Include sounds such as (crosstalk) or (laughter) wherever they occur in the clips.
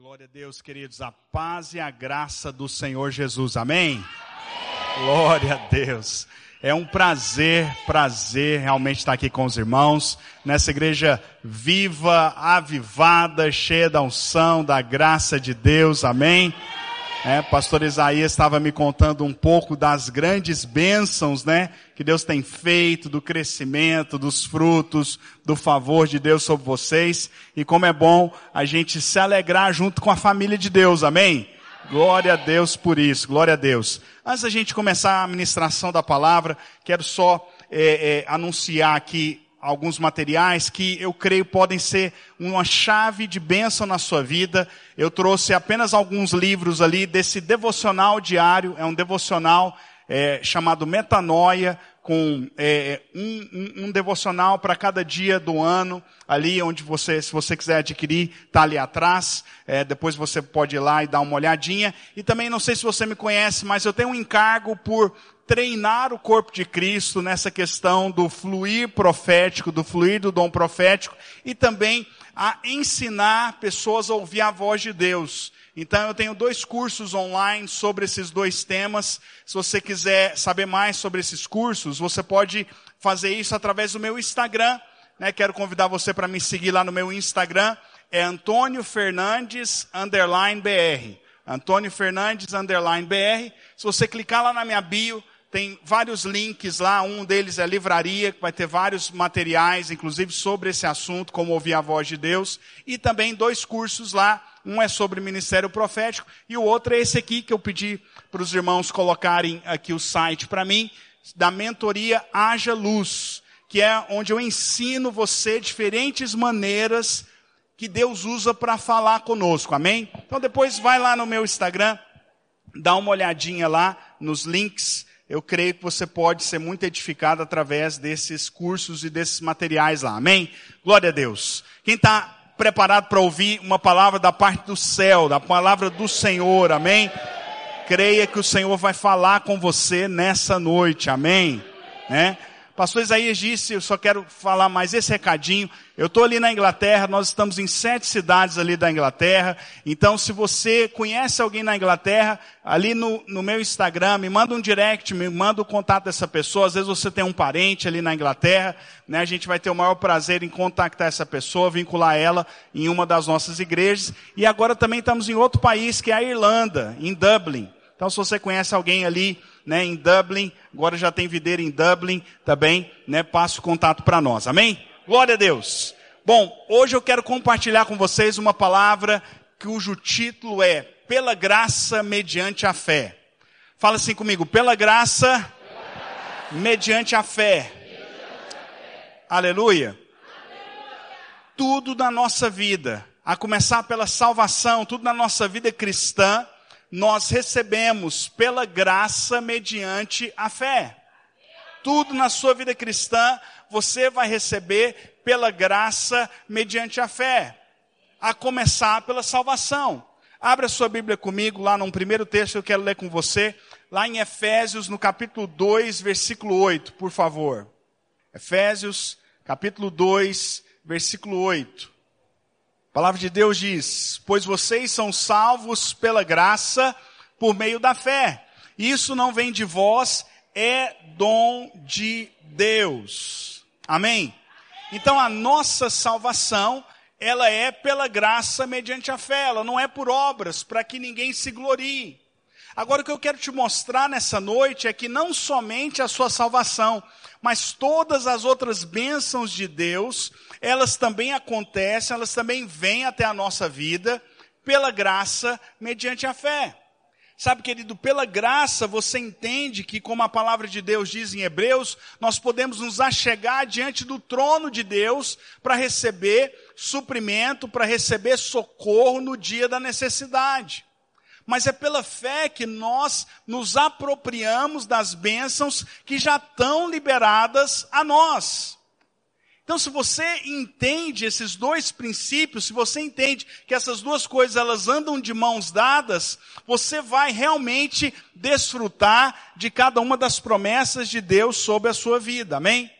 Glória a Deus, queridos, a paz e a graça do Senhor Jesus, amém? amém? Glória a Deus. É um prazer, prazer realmente estar aqui com os irmãos, nessa igreja viva, avivada, cheia da unção, da graça de Deus, amém? É, pastor Isaías estava me contando um pouco das grandes bênçãos, né, que Deus tem feito, do crescimento, dos frutos, do favor de Deus sobre vocês, e como é bom a gente se alegrar junto com a família de Deus, amém? Glória a Deus por isso, glória a Deus. Antes da gente começar a ministração da palavra, quero só é, é, anunciar aqui alguns materiais que eu creio podem ser uma chave de bênção na sua vida. Eu trouxe apenas alguns livros ali desse devocional diário, é um devocional é, chamado Metanoia, com é, um, um, um, devocional para cada dia do ano, ali onde você, se você quiser adquirir, está ali atrás. É, depois você pode ir lá e dar uma olhadinha. E também, não sei se você me conhece, mas eu tenho um encargo por treinar o corpo de Cristo nessa questão do fluir profético, do fluir do dom profético e também a ensinar pessoas a ouvir a voz de Deus. Então eu tenho dois cursos online sobre esses dois temas. Se você quiser saber mais sobre esses cursos, você pode fazer isso através do meu Instagram. Né? Quero convidar você para me seguir lá no meu Instagram. É Antônio Fernandes underline BR. Antônio Fernandes underline BR. Se você clicar lá na minha bio, tem vários links lá, um deles é livraria, que vai ter vários materiais, inclusive sobre esse assunto, como ouvir a voz de Deus, e também dois cursos lá, um é sobre ministério profético, e o outro é esse aqui, que eu pedi para os irmãos colocarem aqui o site para mim, da mentoria Haja Luz, que é onde eu ensino você diferentes maneiras que Deus usa para falar conosco, amém? Então depois vai lá no meu Instagram, dá uma olhadinha lá nos links, eu creio que você pode ser muito edificado através desses cursos e desses materiais lá. Amém? Glória a Deus. Quem está preparado para ouvir uma palavra da parte do céu, da palavra do Senhor, amém? Creia que o Senhor vai falar com você nessa noite, amém? Né? Pastor Isaías disse, eu só quero falar mais esse recadinho. Eu estou ali na Inglaterra, nós estamos em sete cidades ali da Inglaterra. Então, se você conhece alguém na Inglaterra, ali no, no meu Instagram, me manda um direct, me manda o contato dessa pessoa. Às vezes você tem um parente ali na Inglaterra, né? A gente vai ter o maior prazer em contactar essa pessoa, vincular ela em uma das nossas igrejas. E agora também estamos em outro país, que é a Irlanda, em Dublin. Então, se você conhece alguém ali, né, em Dublin, agora já tem videira em Dublin também, né, passa o contato para nós. Amém? Glória a Deus. Bom, hoje eu quero compartilhar com vocês uma palavra cujo título é Pela graça mediante a fé. Fala assim comigo, pela graça, pela graça. Mediante, a fé. mediante a fé. Aleluia. Tudo na nossa vida, a começar pela salvação, tudo na nossa vida cristã, nós recebemos pela graça mediante a fé. Tudo na sua vida cristã você vai receber pela graça mediante a fé, a começar pela salvação. Abra sua Bíblia comigo lá num primeiro texto que eu quero ler com você, lá em Efésios, no capítulo 2, versículo 8, por favor. Efésios, capítulo 2, versículo 8. A palavra de Deus diz: Pois vocês são salvos pela graça por meio da fé. Isso não vem de vós, é dom de Deus. Amém? Então a nossa salvação, ela é pela graça mediante a fé, ela não é por obras, para que ninguém se glorie. Agora o que eu quero te mostrar nessa noite é que não somente a sua salvação, mas todas as outras bênçãos de Deus, elas também acontecem, elas também vêm até a nossa vida pela graça mediante a fé. Sabe, querido, pela graça você entende que, como a palavra de Deus diz em Hebreus, nós podemos nos achegar diante do trono de Deus para receber suprimento, para receber socorro no dia da necessidade mas é pela fé que nós nos apropriamos das bênçãos que já estão liberadas a nós. Então, se você entende esses dois princípios, se você entende que essas duas coisas elas andam de mãos dadas, você vai realmente desfrutar de cada uma das promessas de Deus sobre a sua vida. Amém?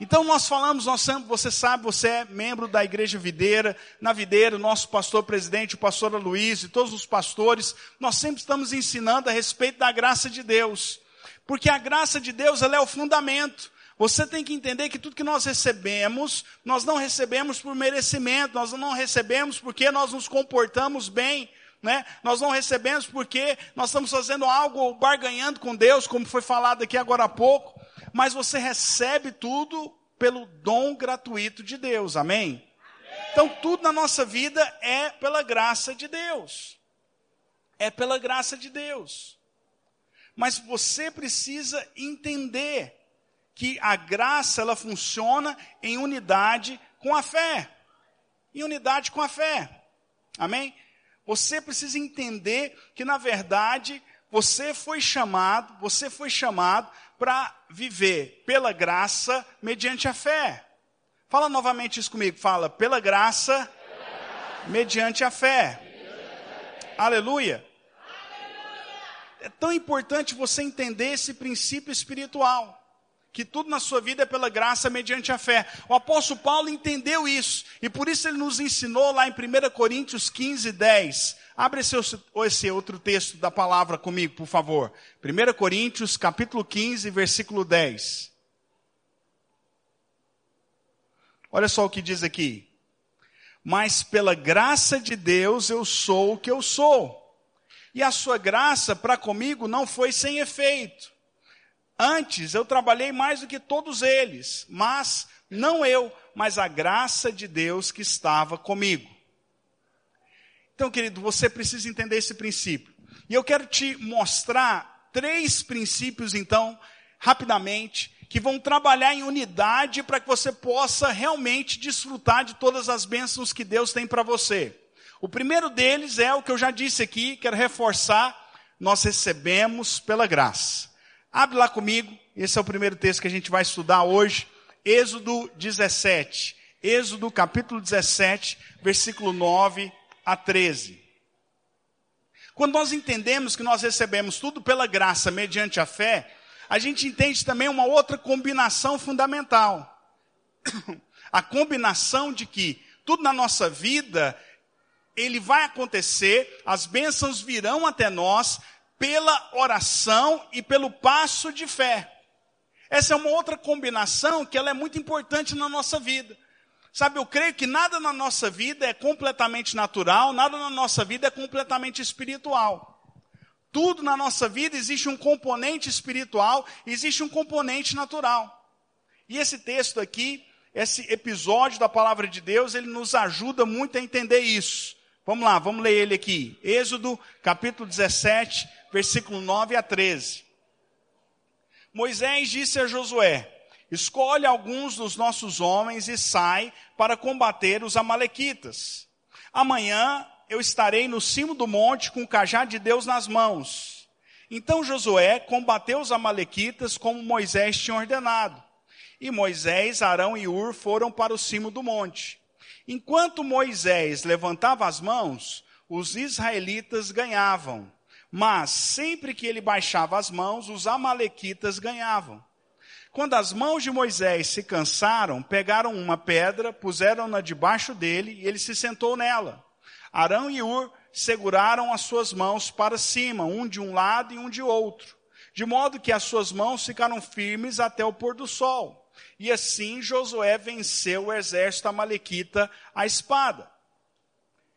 Então nós falamos, nós, você sabe, você é membro da Igreja Videira, na Videira, o nosso pastor presidente, o pastor Luiz e todos os pastores, nós sempre estamos ensinando a respeito da graça de Deus. Porque a graça de Deus, ela é o fundamento. Você tem que entender que tudo que nós recebemos, nós não recebemos por merecimento, nós não recebemos porque nós nos comportamos bem, né? Nós não recebemos porque nós estamos fazendo algo barganhando com Deus, como foi falado aqui agora há pouco mas você recebe tudo pelo dom gratuito de Deus, amém? Então, tudo na nossa vida é pela graça de Deus. É pela graça de Deus. Mas você precisa entender que a graça ela funciona em unidade com a fé. Em unidade com a fé. Amém? Você precisa entender que na verdade você foi chamado, você foi chamado para viver pela graça mediante a fé. Fala novamente isso comigo, fala, pela graça, mediante a fé. Aleluia. É tão importante você entender esse princípio espiritual que tudo na sua vida é pela graça mediante a fé. O apóstolo Paulo entendeu isso, e por isso ele nos ensinou lá em 1 Coríntios 15, 10. Abre esse, esse outro texto da palavra comigo, por favor. 1 Coríntios, capítulo 15, versículo 10. Olha só o que diz aqui. Mas pela graça de Deus eu sou o que eu sou. E a sua graça para comigo não foi sem efeito. Antes eu trabalhei mais do que todos eles, mas não eu, mas a graça de Deus que estava comigo. Então, querido, você precisa entender esse princípio. E eu quero te mostrar três princípios, então, rapidamente, que vão trabalhar em unidade para que você possa realmente desfrutar de todas as bênçãos que Deus tem para você. O primeiro deles é o que eu já disse aqui, quero reforçar: nós recebemos pela graça. Abre lá comigo, esse é o primeiro texto que a gente vai estudar hoje, Êxodo 17. Êxodo capítulo 17, versículo 9 a 13. Quando nós entendemos que nós recebemos tudo pela graça mediante a fé, a gente entende também uma outra combinação fundamental. (coughs) A combinação de que tudo na nossa vida ele vai acontecer, as bênçãos virão até nós pela oração e pelo passo de fé. Essa é uma outra combinação que ela é muito importante na nossa vida. Sabe, eu creio que nada na nossa vida é completamente natural, nada na nossa vida é completamente espiritual. Tudo na nossa vida existe um componente espiritual, existe um componente natural. E esse texto aqui, esse episódio da palavra de Deus, ele nos ajuda muito a entender isso. Vamos lá, vamos ler ele aqui. Êxodo, capítulo 17, versículo 9 a 13. Moisés disse a Josué: Escolhe alguns dos nossos homens e sai para combater os Amalequitas. Amanhã eu estarei no cimo do monte com o cajado de Deus nas mãos. Então Josué combateu os Amalequitas como Moisés tinha ordenado. E Moisés, Arão e Ur foram para o cimo do monte. Enquanto Moisés levantava as mãos, os israelitas ganhavam. Mas sempre que ele baixava as mãos, os amalequitas ganhavam. Quando as mãos de Moisés se cansaram, pegaram uma pedra, puseram-na debaixo dele e ele se sentou nela. Arão e Ur seguraram as suas mãos para cima, um de um lado e um de outro, de modo que as suas mãos ficaram firmes até o pôr do sol. E assim Josué venceu o exército amalequita à espada.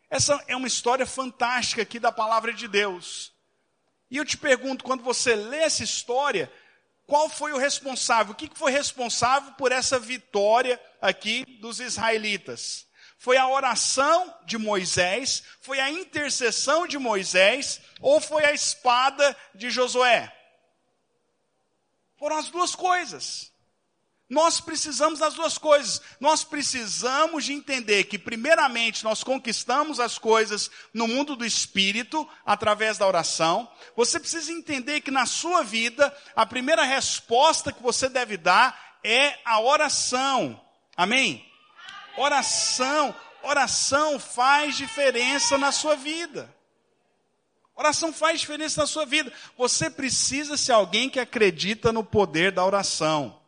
Essa é uma história fantástica aqui da palavra de Deus. E eu te pergunto, quando você lê essa história, qual foi o responsável? O que foi responsável por essa vitória aqui dos israelitas? Foi a oração de Moisés? Foi a intercessão de Moisés? Ou foi a espada de Josué? Foram as duas coisas. Nós precisamos das duas coisas. Nós precisamos de entender que, primeiramente, nós conquistamos as coisas no mundo do espírito, através da oração. Você precisa entender que na sua vida, a primeira resposta que você deve dar é a oração. Amém? Oração. Oração faz diferença na sua vida. Oração faz diferença na sua vida. Você precisa ser alguém que acredita no poder da oração.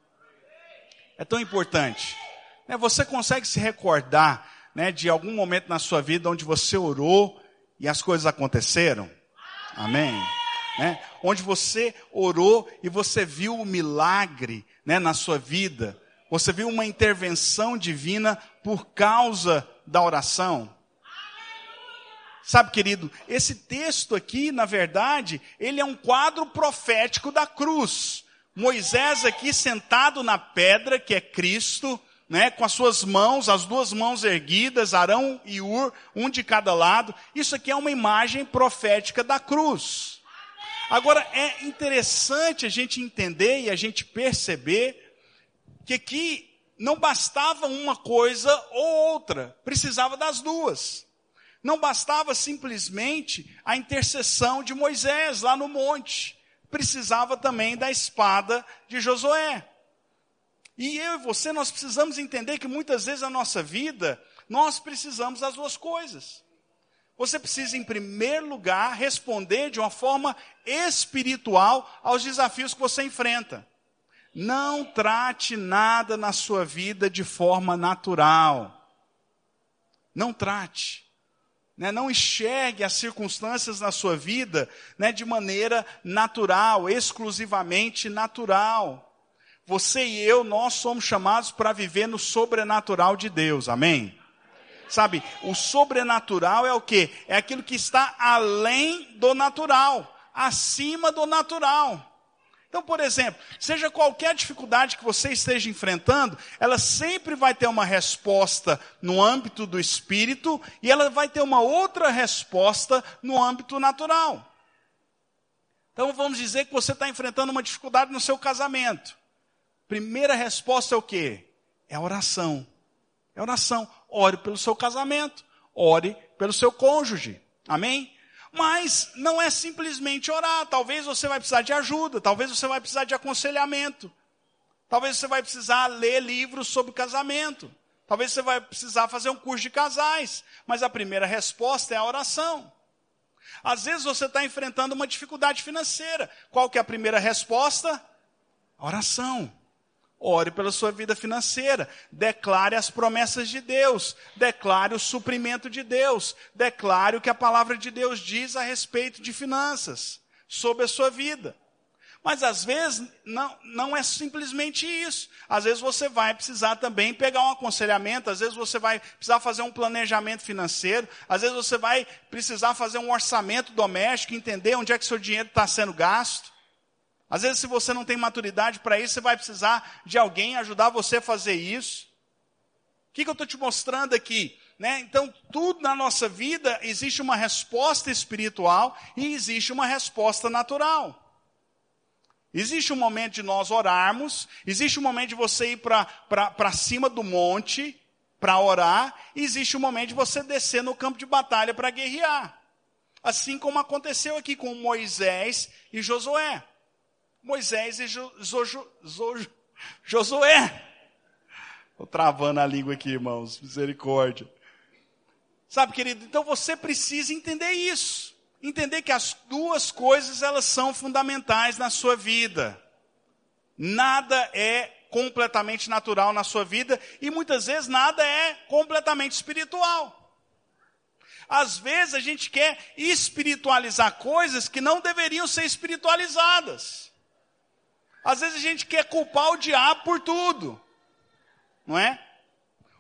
É tão importante. Né, você consegue se recordar né, de algum momento na sua vida onde você orou e as coisas aconteceram? Amém? Né? Onde você orou e você viu o milagre né, na sua vida. Você viu uma intervenção divina por causa da oração. Sabe, querido, esse texto aqui, na verdade, ele é um quadro profético da cruz. Moisés aqui sentado na pedra, que é Cristo, né, com as suas mãos, as duas mãos erguidas, Arão e Ur, um de cada lado. Isso aqui é uma imagem profética da cruz. Agora, é interessante a gente entender e a gente perceber que aqui não bastava uma coisa ou outra, precisava das duas. Não bastava simplesmente a intercessão de Moisés lá no monte, precisava também da espada de Josué. E eu e você, nós precisamos entender que muitas vezes na nossa vida, nós precisamos das duas coisas. Você precisa, em primeiro lugar, responder de uma forma espiritual aos desafios que você enfrenta. Não trate nada na sua vida de forma natural. Não trate. Né? Não enxergue as circunstâncias na sua vida né, de maneira natural, exclusivamente natural. Você e eu, nós somos chamados para viver no sobrenatural de Deus, amém? Sabe, o sobrenatural é o que? É aquilo que está além do natural, acima do natural. Então, por exemplo, seja qualquer dificuldade que você esteja enfrentando, ela sempre vai ter uma resposta no âmbito do espírito e ela vai ter uma outra resposta no âmbito natural. Então, vamos dizer que você está enfrentando uma dificuldade no seu casamento. Primeira resposta é o quê? É a oração. É oração. Ore pelo seu casamento. Ore pelo seu cônjuge. Amém? Mas não é simplesmente orar. Talvez você vai precisar de ajuda. Talvez você vai precisar de aconselhamento. Talvez você vai precisar ler livros sobre casamento. Talvez você vai precisar fazer um curso de casais. Mas a primeira resposta é a oração. Às vezes você está enfrentando uma dificuldade financeira. Qual que é a primeira resposta? A oração. Ore pela sua vida financeira. Declare as promessas de Deus. Declare o suprimento de Deus. Declare o que a palavra de Deus diz a respeito de finanças, sobre a sua vida. Mas às vezes não, não é simplesmente isso. Às vezes você vai precisar também pegar um aconselhamento, às vezes você vai precisar fazer um planejamento financeiro, às vezes você vai precisar fazer um orçamento doméstico, entender onde é que seu dinheiro está sendo gasto. Às vezes, se você não tem maturidade para isso, você vai precisar de alguém ajudar você a fazer isso. O que, que eu estou te mostrando aqui? Né? Então, tudo na nossa vida existe uma resposta espiritual e existe uma resposta natural. Existe um momento de nós orarmos, existe um momento de você ir para cima do monte para orar, e existe um momento de você descer no campo de batalha para guerrear. Assim como aconteceu aqui com Moisés e Josué. Moisés e jo, jo, jo, Josué. Estou travando a língua aqui, irmãos. Misericórdia. Sabe, querido, então você precisa entender isso. Entender que as duas coisas elas são fundamentais na sua vida. Nada é completamente natural na sua vida e muitas vezes nada é completamente espiritual. Às vezes a gente quer espiritualizar coisas que não deveriam ser espiritualizadas. Às vezes a gente quer culpar o diabo por tudo, não é?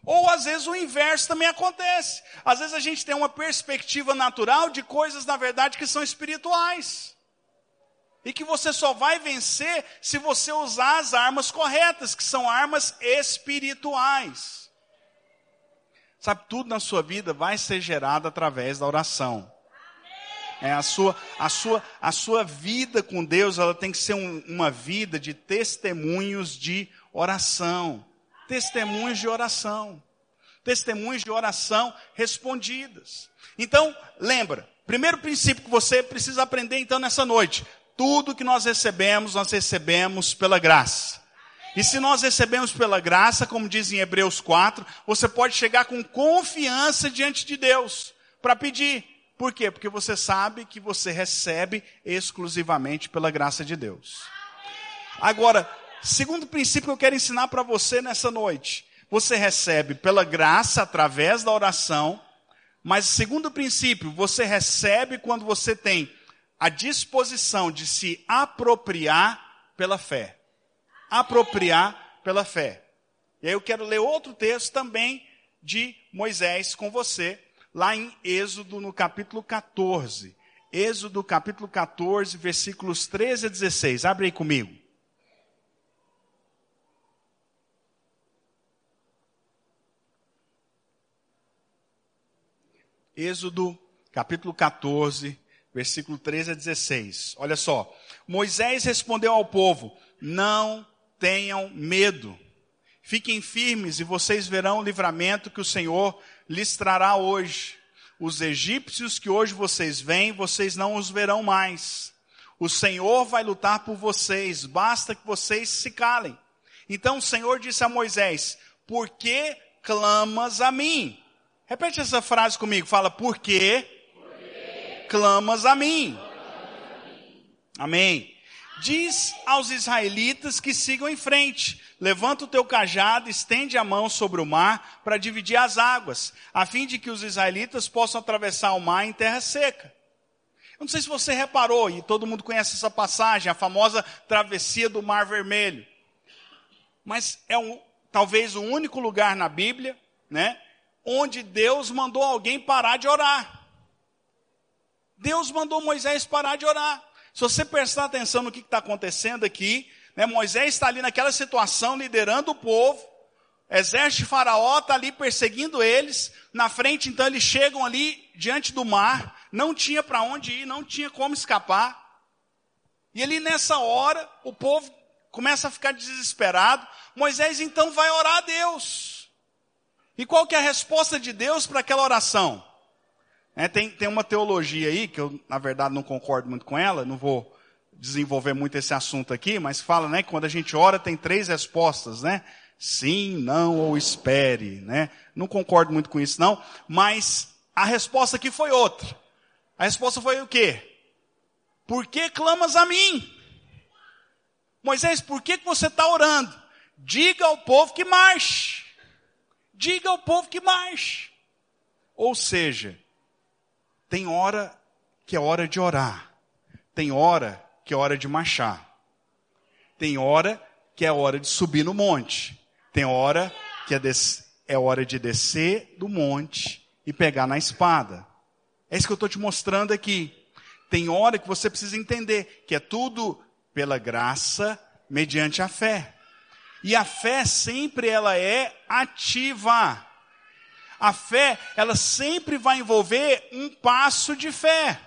Ou às vezes o inverso também acontece. Às vezes a gente tem uma perspectiva natural de coisas, na verdade, que são espirituais. E que você só vai vencer se você usar as armas corretas, que são armas espirituais. Sabe, tudo na sua vida vai ser gerado através da oração. É, a, sua, a, sua, a sua vida com Deus ela tem que ser um, uma vida de testemunhos de oração. Testemunhos de oração. Testemunhos de oração respondidas. Então, lembra, primeiro princípio que você precisa aprender então nessa noite. Tudo que nós recebemos, nós recebemos pela graça. E se nós recebemos pela graça, como diz em Hebreus 4, você pode chegar com confiança diante de Deus para pedir. Por quê? Porque você sabe que você recebe exclusivamente pela graça de Deus. Agora, Segundo princípio que eu quero ensinar para você nessa noite. Você recebe pela graça através da oração, mas segundo princípio, você recebe quando você tem a disposição de se apropriar pela fé. Apropriar pela fé. E aí eu quero ler outro texto também de Moisés com você, lá em Êxodo, no capítulo 14. Êxodo, capítulo 14, versículos 13 a 16. Abre aí comigo. Êxodo, capítulo 14, versículo 13 a 16. Olha só. Moisés respondeu ao povo: Não tenham medo. Fiquem firmes e vocês verão o livramento que o Senhor lhes trará hoje. Os egípcios que hoje vocês veem, vocês não os verão mais. O Senhor vai lutar por vocês, basta que vocês se calem. Então o Senhor disse a Moisés: Por que clamas a mim? Repete essa frase comigo. Fala, por quê? clamas a mim? Amém. Diz aos israelitas que sigam em frente. Levanta o teu cajado, estende a mão sobre o mar para dividir as águas, a fim de que os israelitas possam atravessar o mar em terra seca. Eu não sei se você reparou, e todo mundo conhece essa passagem, a famosa travessia do Mar Vermelho. Mas é um, talvez o único lugar na Bíblia, né, onde Deus mandou alguém parar de orar. Deus mandou Moisés parar de orar. Se você prestar atenção no que está acontecendo aqui, né, Moisés está ali naquela situação, liderando o povo, exército de faraó está ali perseguindo eles, na frente então eles chegam ali diante do mar, não tinha para onde ir, não tinha como escapar. E ali nessa hora, o povo começa a ficar desesperado. Moisés então vai orar a Deus. E qual que é a resposta de Deus para aquela oração? É, tem, tem uma teologia aí, que eu, na verdade, não concordo muito com ela, não vou desenvolver muito esse assunto aqui, mas fala, né, que quando a gente ora tem três respostas, né? Sim, não ou espere, né? Não concordo muito com isso, não, mas a resposta aqui foi outra. A resposta foi o quê? Por que clamas a mim? Moisés, por que, que você está orando? Diga ao povo que marche. Diga ao povo que marche. Ou seja, tem hora que é hora de orar. Tem hora que é hora de marchar. Tem hora que é hora de subir no monte. Tem hora que é, é hora de descer do monte e pegar na espada. É isso que eu estou te mostrando aqui. Tem hora que você precisa entender que é tudo pela graça, mediante a fé. E a fé sempre ela é ativa. A fé, ela sempre vai envolver um passo de fé.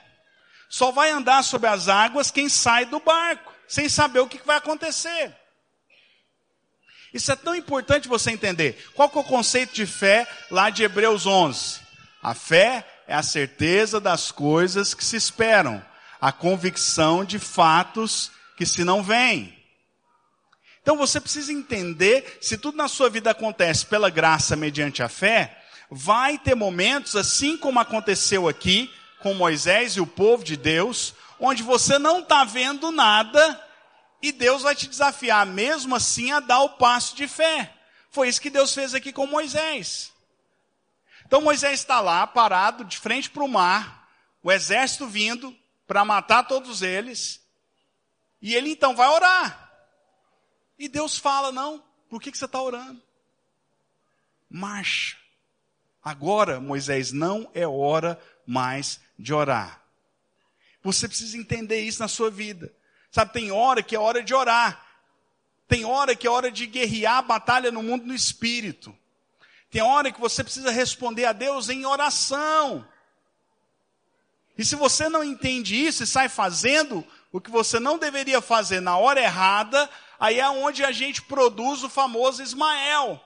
Só vai andar sobre as águas quem sai do barco, sem saber o que vai acontecer. Isso é tão importante você entender. Qual que é o conceito de fé lá de Hebreus 11? A fé é a certeza das coisas que se esperam, a convicção de fatos que se não veem. Então você precisa entender, se tudo na sua vida acontece pela graça mediante a fé, vai ter momentos, assim como aconteceu aqui com Moisés e o povo de Deus, onde você não está vendo nada e Deus vai te desafiar mesmo assim a dar o passo de fé. Foi isso que Deus fez aqui com Moisés. Então Moisés está lá, parado, de frente para o mar, o exército vindo para matar todos eles, e ele então vai orar. E Deus fala: não, por que, que você está orando? Marcha. Agora, Moisés, não é hora mais de orar. Você precisa entender isso na sua vida. Sabe, tem hora que é hora de orar. Tem hora que é hora de guerrear a batalha no mundo no espírito. Tem hora que você precisa responder a Deus em oração. E se você não entende isso e sai fazendo o que você não deveria fazer na hora errada, aí é onde a gente produz o famoso Ismael.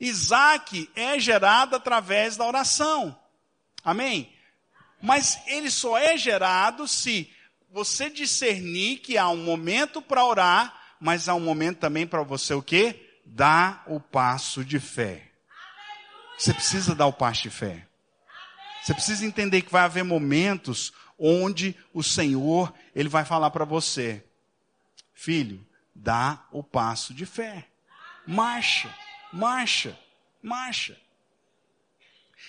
Isaac é gerado através da oração. Amém? Mas ele só é gerado se você discernir que há um momento para orar, mas há um momento também para você o quê? Dar o passo de fé. Você precisa dar o passo de fé. Você precisa entender que vai haver momentos onde o Senhor, ele vai falar para você: Filho, dá o passo de fé. Marcha, marcha, marcha.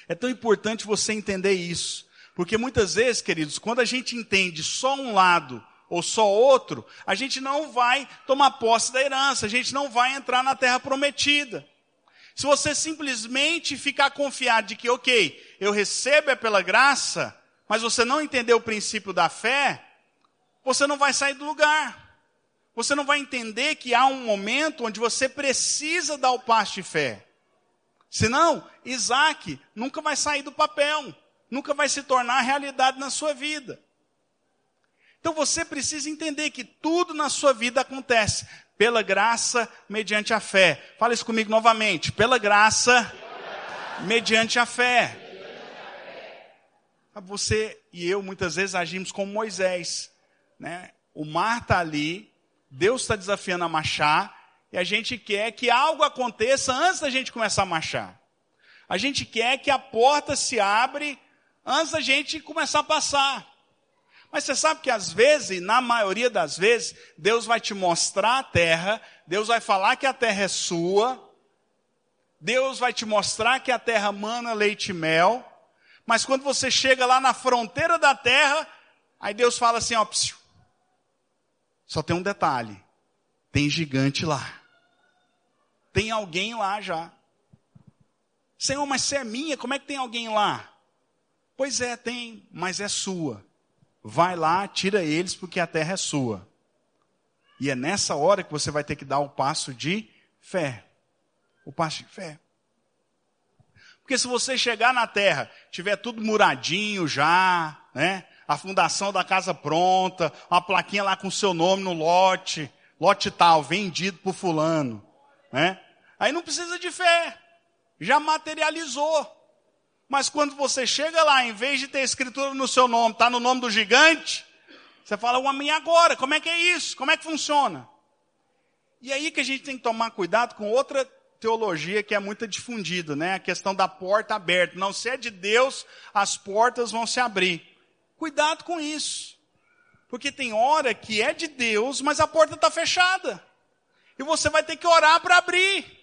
É tão importante você entender isso. Porque muitas vezes, queridos, quando a gente entende só um lado ou só outro, a gente não vai tomar posse da herança, a gente não vai entrar na terra prometida. Se você simplesmente ficar confiado de que, ok, eu recebo é pela graça, mas você não entender o princípio da fé, você não vai sair do lugar. Você não vai entender que há um momento onde você precisa dar o passo de fé. Senão, Isaac nunca vai sair do papel, nunca vai se tornar realidade na sua vida. Então você precisa entender que tudo na sua vida acontece pela graça, mediante a fé. Fala isso comigo novamente. Pela graça, mediante a fé. Você e eu muitas vezes agimos como Moisés. Né? O mar está ali, Deus está desafiando a marchar, e a gente quer que algo aconteça antes da gente começar a marchar. A gente quer que a porta se abre antes da gente começar a passar. Mas você sabe que às vezes, na maioria das vezes, Deus vai te mostrar a terra, Deus vai falar que a terra é sua, Deus vai te mostrar que a terra mana leite e mel, mas quando você chega lá na fronteira da terra, aí Deus fala assim, ó, psiu, só tem um detalhe, tem gigante lá, tem alguém lá já. Senhor, mas se é minha, como é que tem alguém lá? Pois é, tem, mas é sua vai lá, tira eles, porque a terra é sua. E é nessa hora que você vai ter que dar o passo de fé. O passo de fé. Porque se você chegar na terra, tiver tudo muradinho já, né? A fundação da casa pronta, uma plaquinha lá com seu nome no lote, lote tal, vendido por fulano, né? Aí não precisa de fé. Já materializou. Mas quando você chega lá, em vez de ter escritura no seu nome, está no nome do gigante, você fala, homem, agora? Como é que é isso? Como é que funciona? E aí que a gente tem que tomar cuidado com outra teologia que é muito difundida, né? A questão da porta aberta. Não se é de Deus, as portas vão se abrir. Cuidado com isso. Porque tem hora que é de Deus, mas a porta está fechada. E você vai ter que orar para abrir.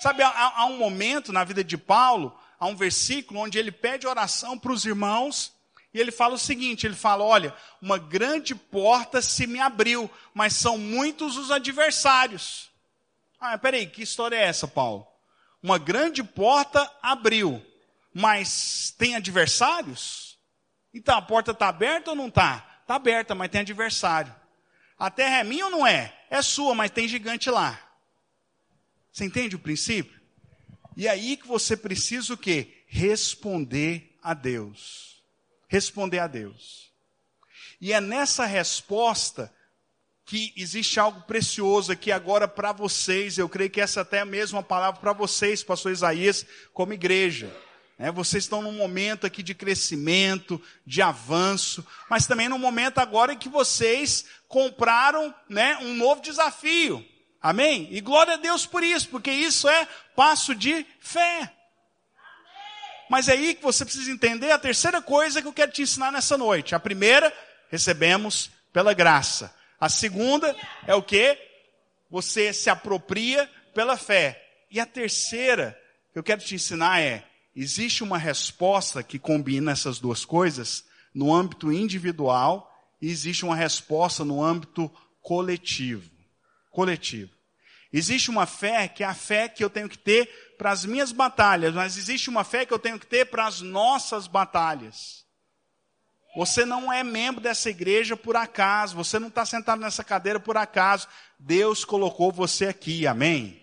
Sabe, há, há, um momento na vida de Paulo, há um versículo onde ele pede oração para os irmãos, e ele fala o seguinte: ele fala, olha, uma grande porta se me abriu, mas são muitos os adversários. Ah, peraí, que história é essa, Paulo? Uma grande porta abriu, mas tem adversários? Então a porta está aberta ou não está? Está aberta, mas tem adversário. A terra é minha ou não é? É sua, mas tem gigante lá. Você entende o princípio? E aí que você precisa o quê? Responder a Deus. Responder a Deus. E é nessa resposta que existe algo precioso aqui agora para vocês. Eu creio que essa até é a mesma palavra para vocês, pastor Isaías, como igreja. É, vocês estão num momento aqui de crescimento, de avanço, mas também num momento agora em que vocês compraram né, um novo desafio. Amém? E glória a Deus por isso, porque isso é passo de fé. Mas é aí que você precisa entender a terceira coisa que eu quero te ensinar nessa noite. A primeira, recebemos pela graça. A segunda é o que? Você se apropria pela fé. E a terceira que eu quero te ensinar é: existe uma resposta que combina essas duas coisas no âmbito individual e existe uma resposta no âmbito coletivo coletivo. Existe uma fé que é a fé que eu tenho que ter para as minhas batalhas, mas existe uma fé que eu tenho que ter para as nossas batalhas. Você não é membro dessa igreja por acaso, você não está sentado nessa cadeira por acaso. Deus colocou você aqui, amém?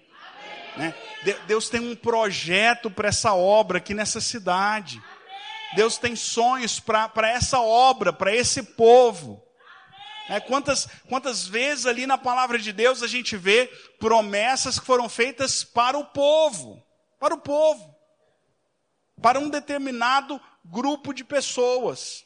amém. Né? Deus tem um projeto para essa obra aqui nessa cidade. Amém. Deus tem sonhos para essa obra, para esse povo. É, quantas, quantas vezes ali na palavra de Deus a gente vê promessas que foram feitas para o povo, para o povo, para um determinado grupo de pessoas.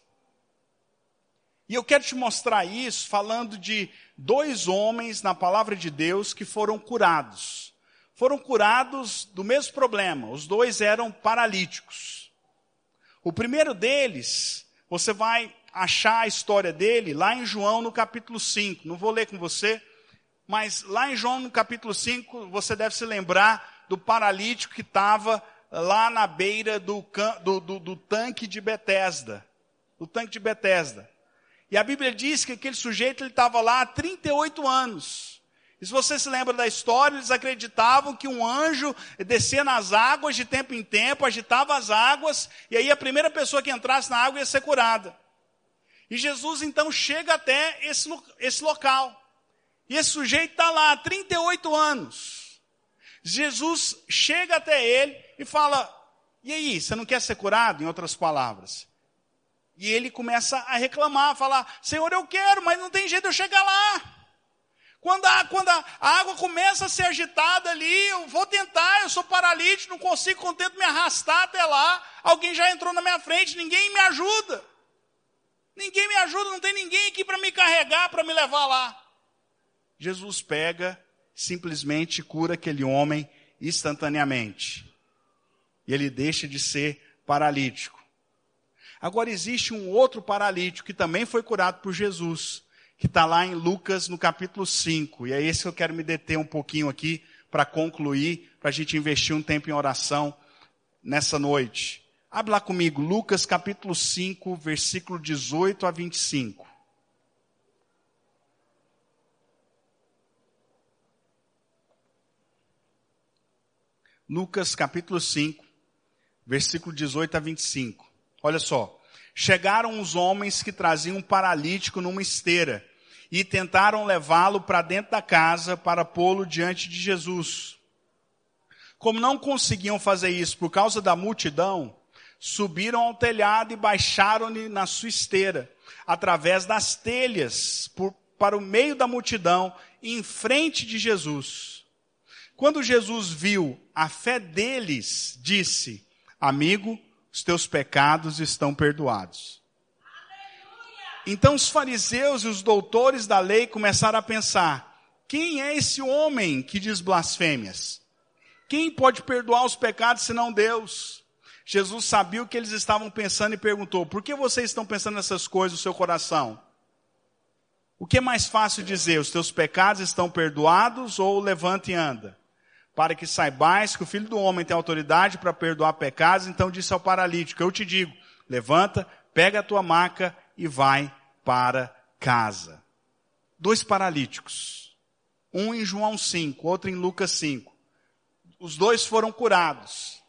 E eu quero te mostrar isso falando de dois homens na palavra de Deus que foram curados. Foram curados do mesmo problema, os dois eram paralíticos. O primeiro deles, você vai achar a história dele lá em João no capítulo 5. Não vou ler com você, mas lá em João no capítulo 5, você deve se lembrar do paralítico que estava lá na beira do, do, do, do tanque de Betesda. Do tanque de Betesda. E a Bíblia diz que aquele sujeito estava lá há 38 anos. E se você se lembra da história, eles acreditavam que um anjo descia nas águas de tempo em tempo, agitava as águas, e aí a primeira pessoa que entrasse na água ia ser curada. E Jesus então chega até esse, esse local. E esse sujeito está lá há 38 anos. Jesus chega até ele e fala: E aí, você não quer ser curado? Em outras palavras. E ele começa a reclamar, a falar: Senhor, eu quero, mas não tem jeito de eu chegar lá. Quando a, quando a, água começa a ser agitada ali, eu vou tentar, eu sou paralítico, não consigo, contento me arrastar até lá. Alguém já entrou na minha frente, ninguém me ajuda. Ninguém me ajuda, não tem ninguém aqui para me carregar, para me levar lá. Jesus pega, simplesmente cura aquele homem instantaneamente. E ele deixa de ser paralítico. Agora existe um outro paralítico que também foi curado por Jesus, que está lá em Lucas no capítulo 5. E é esse que eu quero me deter um pouquinho aqui para concluir, para a gente investir um tempo em oração nessa noite. Abre lá comigo, Lucas capítulo 5, versículo 18 a 25. Lucas capítulo 5, versículo 18 a 25. Olha só. Chegaram os homens que traziam um paralítico numa esteira e tentaram levá-lo para dentro da casa para pô-lo diante de Jesus. Como não conseguiam fazer isso por causa da multidão, subiram ao telhado e baixaram-lhe na sua esteira, através das telhas, por, para o meio da multidão, em frente de Jesus. Quando Jesus viu a fé deles, disse: Amigo, os teus pecados estão perdoados. Então os fariseus e os doutores da lei começaram a pensar: quem é esse homem que diz blasfêmias? Quem pode perdoar os pecados senão Deus? Jesus sabia o que eles estavam pensando e perguntou: Por que vocês estão pensando nessas coisas no seu coração? O que é mais fácil dizer? Os teus pecados estão perdoados ou levanta e anda? Para que saibais que o filho do homem tem autoridade para perdoar pecados, então disse ao paralítico: Eu te digo, levanta, pega a tua maca e vai para casa. Dois paralíticos. Um em João 5, outro em Lucas 5. Os dois foram curados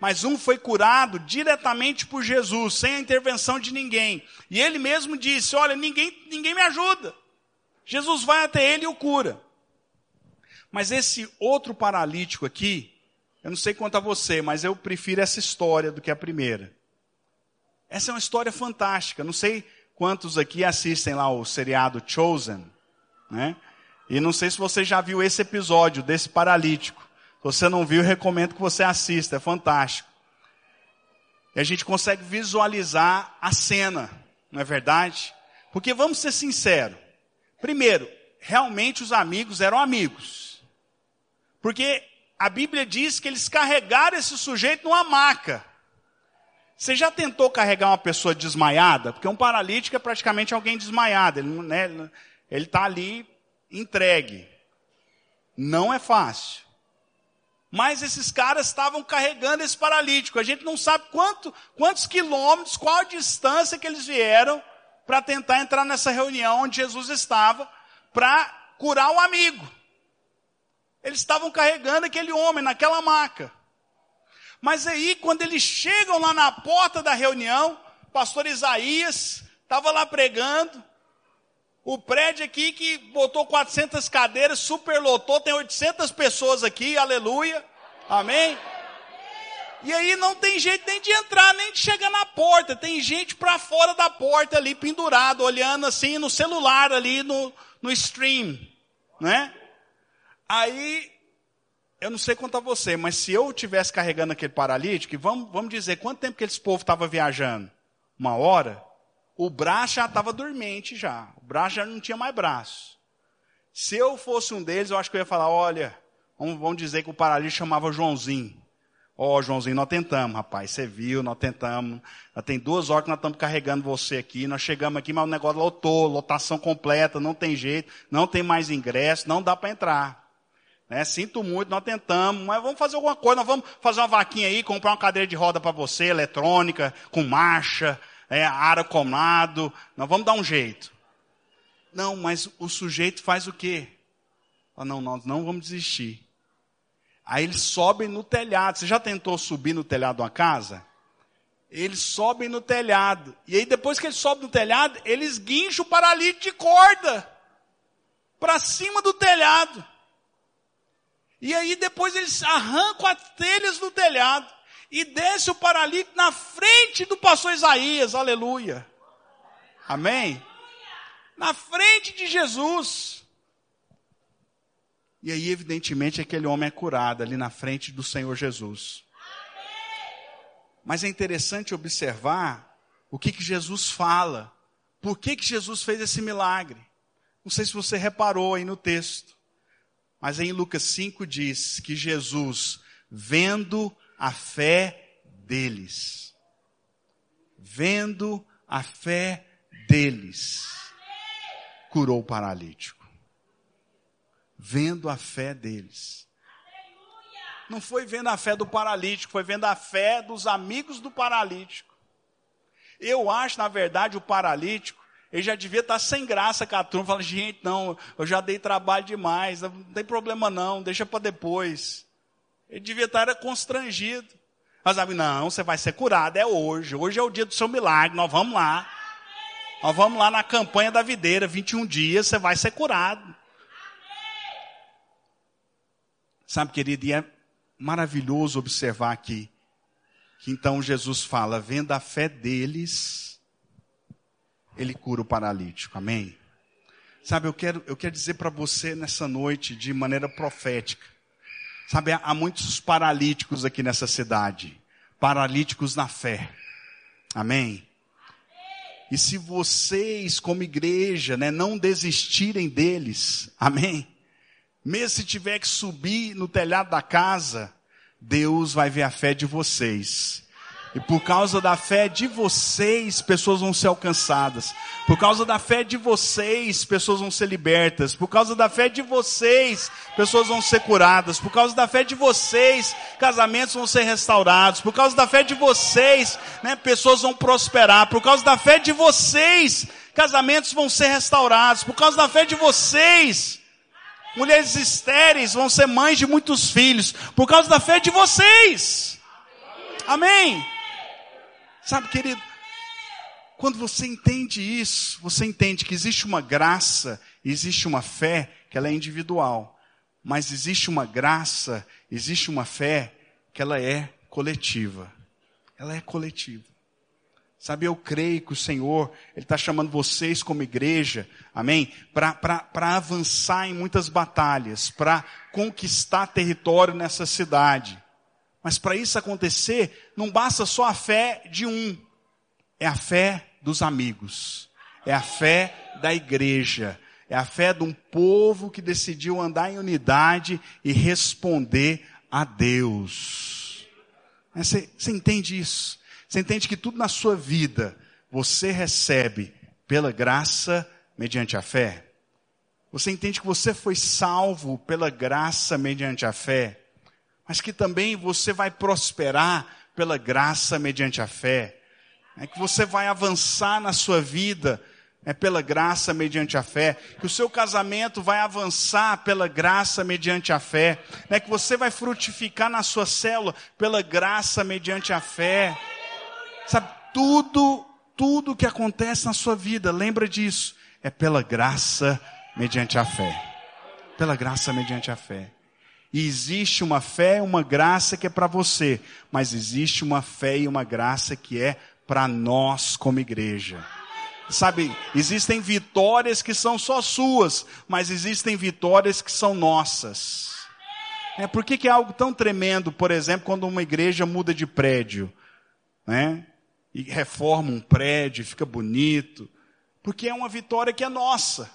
mas um foi curado diretamente por Jesus, sem a intervenção de ninguém. E ele mesmo disse: Olha, ninguém, ninguém me ajuda. Jesus vai até ele e o cura. Mas esse outro paralítico aqui, eu não sei quanto a você, mas eu prefiro essa história do que a primeira. Essa é uma história fantástica. Não sei quantos aqui assistem lá o seriado Chosen, né? E não sei se você já viu esse episódio desse paralítico. Se você não viu, recomendo que você assista, é fantástico. E a gente consegue visualizar a cena, não é verdade? Porque vamos ser sinceros. Primeiro, realmente os amigos eram amigos. Porque a Bíblia diz que eles carregaram esse sujeito numa maca. Você já tentou carregar uma pessoa desmaiada? Porque um paralítico é praticamente alguém desmaiado. Ele né, está ali entregue. Não é fácil. Mas esses caras estavam carregando esse paralítico. A gente não sabe quanto, quantos quilômetros, qual a distância que eles vieram para tentar entrar nessa reunião onde Jesus estava para curar o amigo. Eles estavam carregando aquele homem naquela maca. Mas aí, quando eles chegam lá na porta da reunião, pastor Isaías estava lá pregando, o prédio aqui que botou 400 cadeiras, superlotou, tem 800 pessoas aqui, aleluia. Amém? E aí não tem jeito nem de entrar, nem de chegar na porta. Tem gente para fora da porta ali, pendurado, olhando assim no celular ali no, no stream, né? Aí, eu não sei quanto a você, mas se eu tivesse carregando aquele paralítico, vamos, vamos dizer, quanto tempo que esse povo estava viajando? Uma hora? O braço já estava dormente já. O braço já não tinha mais braço. Se eu fosse um deles, eu acho que eu ia falar, olha, vamos, dizer que o paralítico chamava Joãozinho. Ó, oh, Joãozinho, nós tentamos, rapaz. Você viu, nós tentamos. Já tem duas horas que nós estamos carregando você aqui. Nós chegamos aqui, mas o negócio lotou, lotação completa, não tem jeito, não tem mais ingresso, não dá para entrar. Né? Sinto muito, nós tentamos, mas vamos fazer alguma coisa. Nós vamos fazer uma vaquinha aí, comprar uma cadeira de roda para você, eletrônica, com marcha, é, ar comado. Nós vamos dar um jeito. Não, mas o sujeito faz o quê? Ah, não, nós não vamos desistir. Aí eles sobem no telhado. Você já tentou subir no telhado de uma casa? Eles sobem no telhado. E aí, depois que eles sobem no telhado, eles guincham o paralítico de corda para cima do telhado. E aí, depois eles arrancam as telhas do telhado e desce o paralítico na frente do pastor Isaías. Aleluia. Amém? Na frente de Jesus. E aí, evidentemente, aquele homem é curado ali na frente do Senhor Jesus. Mas é interessante observar o que, que Jesus fala. Por que, que Jesus fez esse milagre? Não sei se você reparou aí no texto. Mas em Lucas 5 diz que Jesus, vendo a fé deles, vendo a fé deles, curou o paralítico vendo a fé deles. Não foi vendo a fé do paralítico, foi vendo a fé dos amigos do paralítico. Eu acho, na verdade, o paralítico, ele já devia estar sem graça com a turma, falando, gente, não, eu já dei trabalho demais, não tem problema não, deixa para depois. Ele devia estar constrangido. Mas não, você vai ser curado, é hoje, hoje é o dia do seu milagre, nós vamos lá. Nós vamos lá na campanha da videira, 21 dias, você vai ser curado. Sabe, querido, e é maravilhoso observar aqui que então Jesus fala, vendo a fé deles, ele cura o paralítico. Amém? Sabe, eu quero, eu quero dizer para você nessa noite, de maneira profética. Sabe, há muitos paralíticos aqui nessa cidade. Paralíticos na fé. Amém? E se vocês, como igreja, né, não desistirem deles, amém? Mesmo se tiver que subir no telhado da casa, Deus vai ver a fé de vocês. E por causa da fé de vocês, pessoas vão ser alcançadas. Por causa da fé de vocês, pessoas vão ser libertas. Por causa da fé de vocês, pessoas vão ser curadas. Por causa da fé de vocês, casamentos vão ser restaurados. Por causa da fé de vocês, né, pessoas vão prosperar. Por causa da fé de vocês, casamentos vão ser restaurados. Por causa da fé de vocês, Mulheres estéreis vão ser mães de muitos filhos por causa da fé de vocês. Amém. Sabe, querido, quando você entende isso, você entende que existe uma graça, existe uma fé que ela é individual, mas existe uma graça, existe uma fé que ela é coletiva. Ela é coletiva. Sabe, eu creio que o Senhor, Ele está chamando vocês como igreja, amém? Para avançar em muitas batalhas, para conquistar território nessa cidade. Mas para isso acontecer, não basta só a fé de um, é a fé dos amigos, é a fé da igreja, é a fé de um povo que decidiu andar em unidade e responder a Deus. Você, você entende isso? Você entende que tudo na sua vida você recebe pela graça mediante a fé? Você entende que você foi salvo pela graça mediante a fé, mas que também você vai prosperar pela graça mediante a fé. É que você vai avançar na sua vida é pela graça mediante a fé, que o seu casamento vai avançar pela graça mediante a fé, é que você vai frutificar na sua célula pela graça mediante a fé. Sabe, tudo, tudo que acontece na sua vida, lembra disso, é pela graça mediante a fé. Pela graça mediante a fé. E existe uma fé uma graça que é para você, mas existe uma fé e uma graça que é para nós como igreja. Sabe, existem vitórias que são só suas, mas existem vitórias que são nossas. É, por que, que é algo tão tremendo, por exemplo, quando uma igreja muda de prédio? Né? e reforma um prédio, fica bonito, porque é uma vitória que é nossa.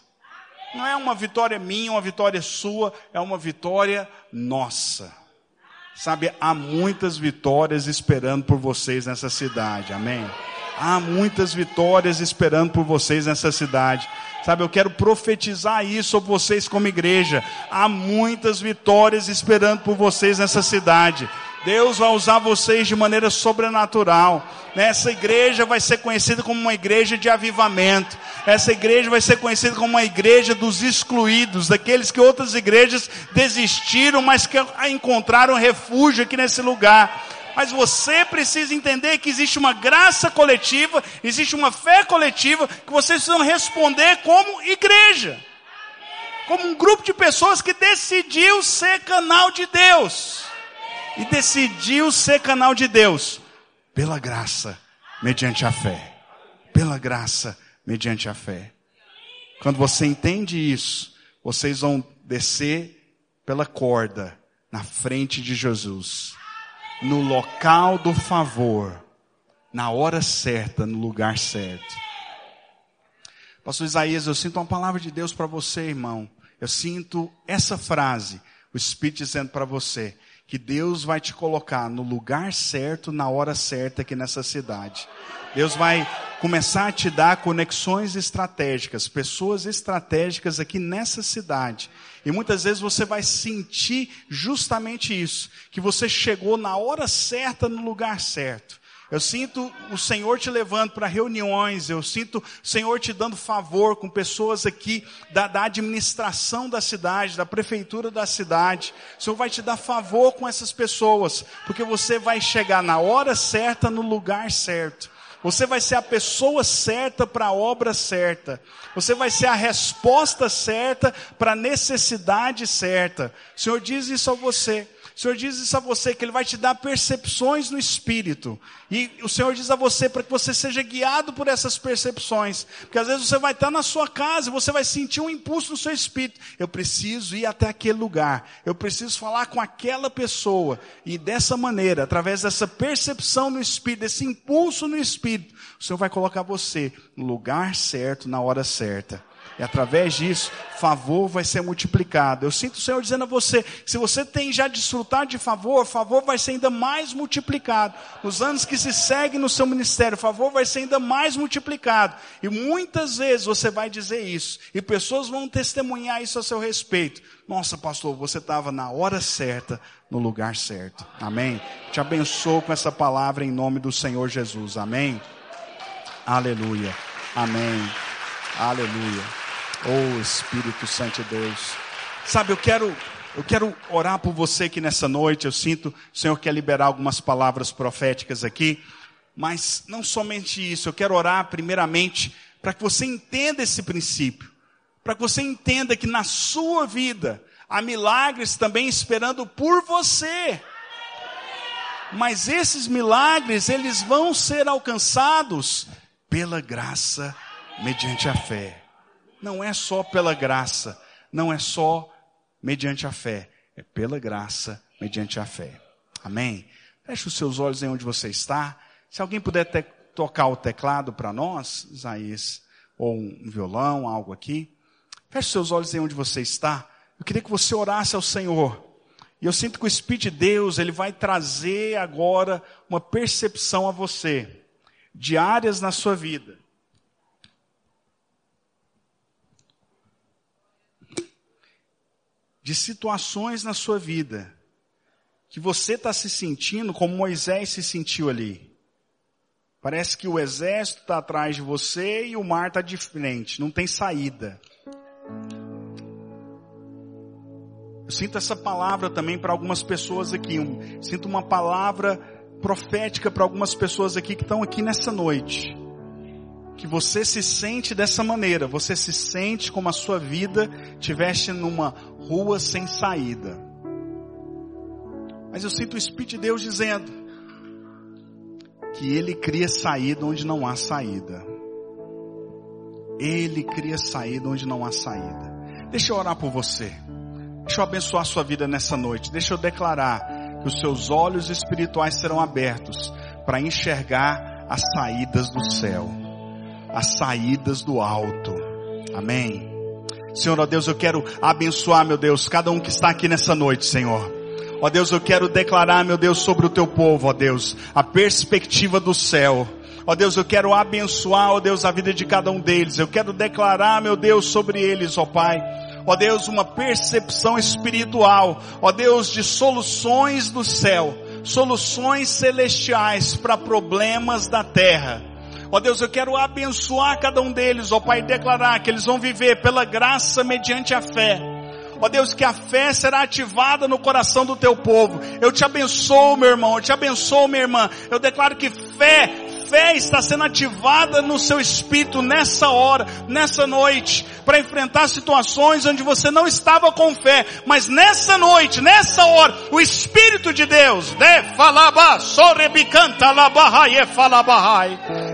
Não é uma vitória minha, uma vitória sua, é uma vitória nossa. Sabe, há muitas vitórias esperando por vocês nessa cidade, amém? Há muitas vitórias esperando por vocês nessa cidade. Sabe, eu quero profetizar isso sobre vocês como igreja. Há muitas vitórias esperando por vocês nessa cidade. Deus vai usar vocês de maneira sobrenatural. Essa igreja vai ser conhecida como uma igreja de avivamento. Essa igreja vai ser conhecida como uma igreja dos excluídos, daqueles que outras igrejas desistiram, mas que encontraram refúgio aqui nesse lugar. Mas você precisa entender que existe uma graça coletiva, existe uma fé coletiva, que vocês precisam responder como igreja. Como um grupo de pessoas que decidiu ser canal de Deus e decidiu ser canal de Deus pela graça, mediante a fé. Pela graça, mediante a fé. Quando você entende isso, vocês vão descer pela corda na frente de Jesus, no local do favor, na hora certa, no lugar certo. Pastor Isaías, eu sinto uma palavra de Deus para você, irmão. Eu sinto essa frase, o Espírito dizendo para você: que Deus vai te colocar no lugar certo, na hora certa aqui nessa cidade. Deus vai começar a te dar conexões estratégicas, pessoas estratégicas aqui nessa cidade. E muitas vezes você vai sentir justamente isso, que você chegou na hora certa, no lugar certo. Eu sinto o Senhor te levando para reuniões, eu sinto o Senhor te dando favor com pessoas aqui da, da, administração da cidade, da prefeitura da cidade. O Senhor vai te dar favor com essas pessoas, porque você vai chegar na hora certa, no lugar certo. Você vai ser a pessoa certa para a obra certa. Você vai ser a resposta certa para a necessidade certa. O Senhor diz isso a você. O Senhor diz isso a você, que Ele vai te dar percepções no Espírito. E o Senhor diz a você para que você seja guiado por essas percepções. Porque às vezes você vai estar na sua casa e você vai sentir um impulso no seu espírito. Eu preciso ir até aquele lugar. Eu preciso falar com aquela pessoa. E dessa maneira, através dessa percepção no espírito, desse impulso no espírito, o Senhor vai colocar você no lugar certo, na hora certa. E através disso, favor vai ser multiplicado. Eu sinto o Senhor dizendo a você, se você tem já desfrutado de favor, favor vai ser ainda mais multiplicado. Nos anos que se seguem no seu ministério, favor vai ser ainda mais multiplicado. E muitas vezes você vai dizer isso. E pessoas vão testemunhar isso a seu respeito. Nossa, pastor, você estava na hora certa, no lugar certo. Amém? Te abençoo com essa palavra em nome do Senhor Jesus. Amém? Aleluia. Amém. Aleluia. Oh Espírito Santo de Deus. Sabe, eu quero, eu quero orar por você aqui nessa noite. Eu sinto, o Senhor quer liberar algumas palavras proféticas aqui. Mas não somente isso, eu quero orar primeiramente para que você entenda esse princípio. Para que você entenda que na sua vida há milagres também esperando por você. Mas esses milagres, eles vão ser alcançados pela graça mediante a fé não é só pela graça, não é só mediante a fé, é pela graça mediante a fé. Amém? Feche os seus olhos em onde você está. Se alguém puder tocar o teclado para nós, Isaías, ou um violão, algo aqui. Feche os seus olhos em onde você está. Eu queria que você orasse ao Senhor. E eu sinto que o Espírito de Deus, ele vai trazer agora uma percepção a você de áreas na sua vida de situações na sua vida que você está se sentindo como Moisés se sentiu ali. Parece que o exército está atrás de você e o mar está de frente, não tem saída. Eu sinto essa palavra também para algumas pessoas aqui. sinto uma palavra profética para algumas pessoas aqui que estão aqui nessa noite que você se sente dessa maneira, você se sente como a sua vida tivesse numa rua sem saída. Mas eu sinto o Espírito de Deus dizendo que Ele cria saída onde não há saída. Ele cria saída onde não há saída. Deixa eu orar por você. Deixa eu abençoar a sua vida nessa noite. Deixa eu declarar que os seus olhos espirituais serão abertos para enxergar as saídas do céu as saídas do alto. Amém. Senhor, ó Deus, eu quero abençoar, meu Deus, cada um que está aqui nessa noite, Senhor. Ó Deus, eu quero declarar, meu Deus, sobre o teu povo, ó Deus, a perspectiva do céu. Ó Deus, eu quero abençoar, ó Deus, a vida de cada um deles. Eu quero declarar, meu Deus, sobre eles, ó Pai. Ó Deus, uma percepção espiritual. Ó Deus, de soluções do céu. Soluções celestiais para problemas da terra. Ó Deus, eu quero abençoar cada um deles, ó Pai, declarar que eles vão viver pela graça mediante a fé Ó Deus, que a fé será ativada no coração do teu povo. Eu te abençoo, meu irmão. Eu te abençoo, minha irmã. Eu declaro que fé, fé está sendo ativada no seu espírito nessa hora, nessa noite, para enfrentar situações onde você não estava com fé, mas nessa noite, nessa hora, o Espírito de Deus, de falaba, sorebicanta.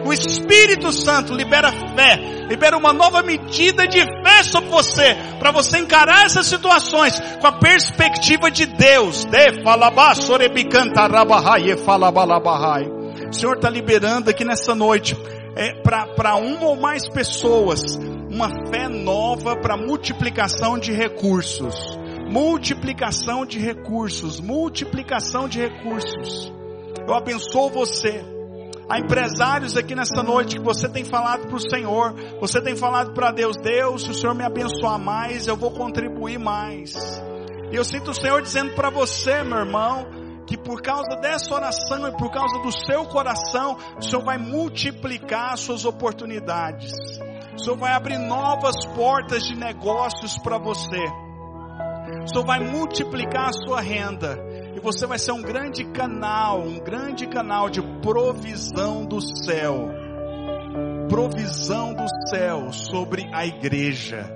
O Espírito Santo libera fé, libera uma nova medida de fé sobre você, para você encarar essas situações com a perspectiva de Deus. De falaba, sorebicanta rabahai, falabalabahai. O Senhor está liberando aqui nessa noite, é, para uma ou mais pessoas, uma fé nova para multiplicação de recursos. Multiplicação de recursos, multiplicação de recursos. Eu abençoo você. Há empresários aqui nesta noite que você tem falado para o Senhor, você tem falado para Deus, Deus, se o Senhor me abençoar mais, eu vou contribuir mais. E eu sinto o Senhor dizendo para você, meu irmão, que por causa dessa oração e por causa do seu coração, o Senhor vai multiplicar suas oportunidades. O Senhor vai abrir novas portas de negócios para você. O Senhor vai multiplicar a sua renda. E você vai ser um grande canal, um grande canal de provisão do céu. Provisão do céu sobre a igreja.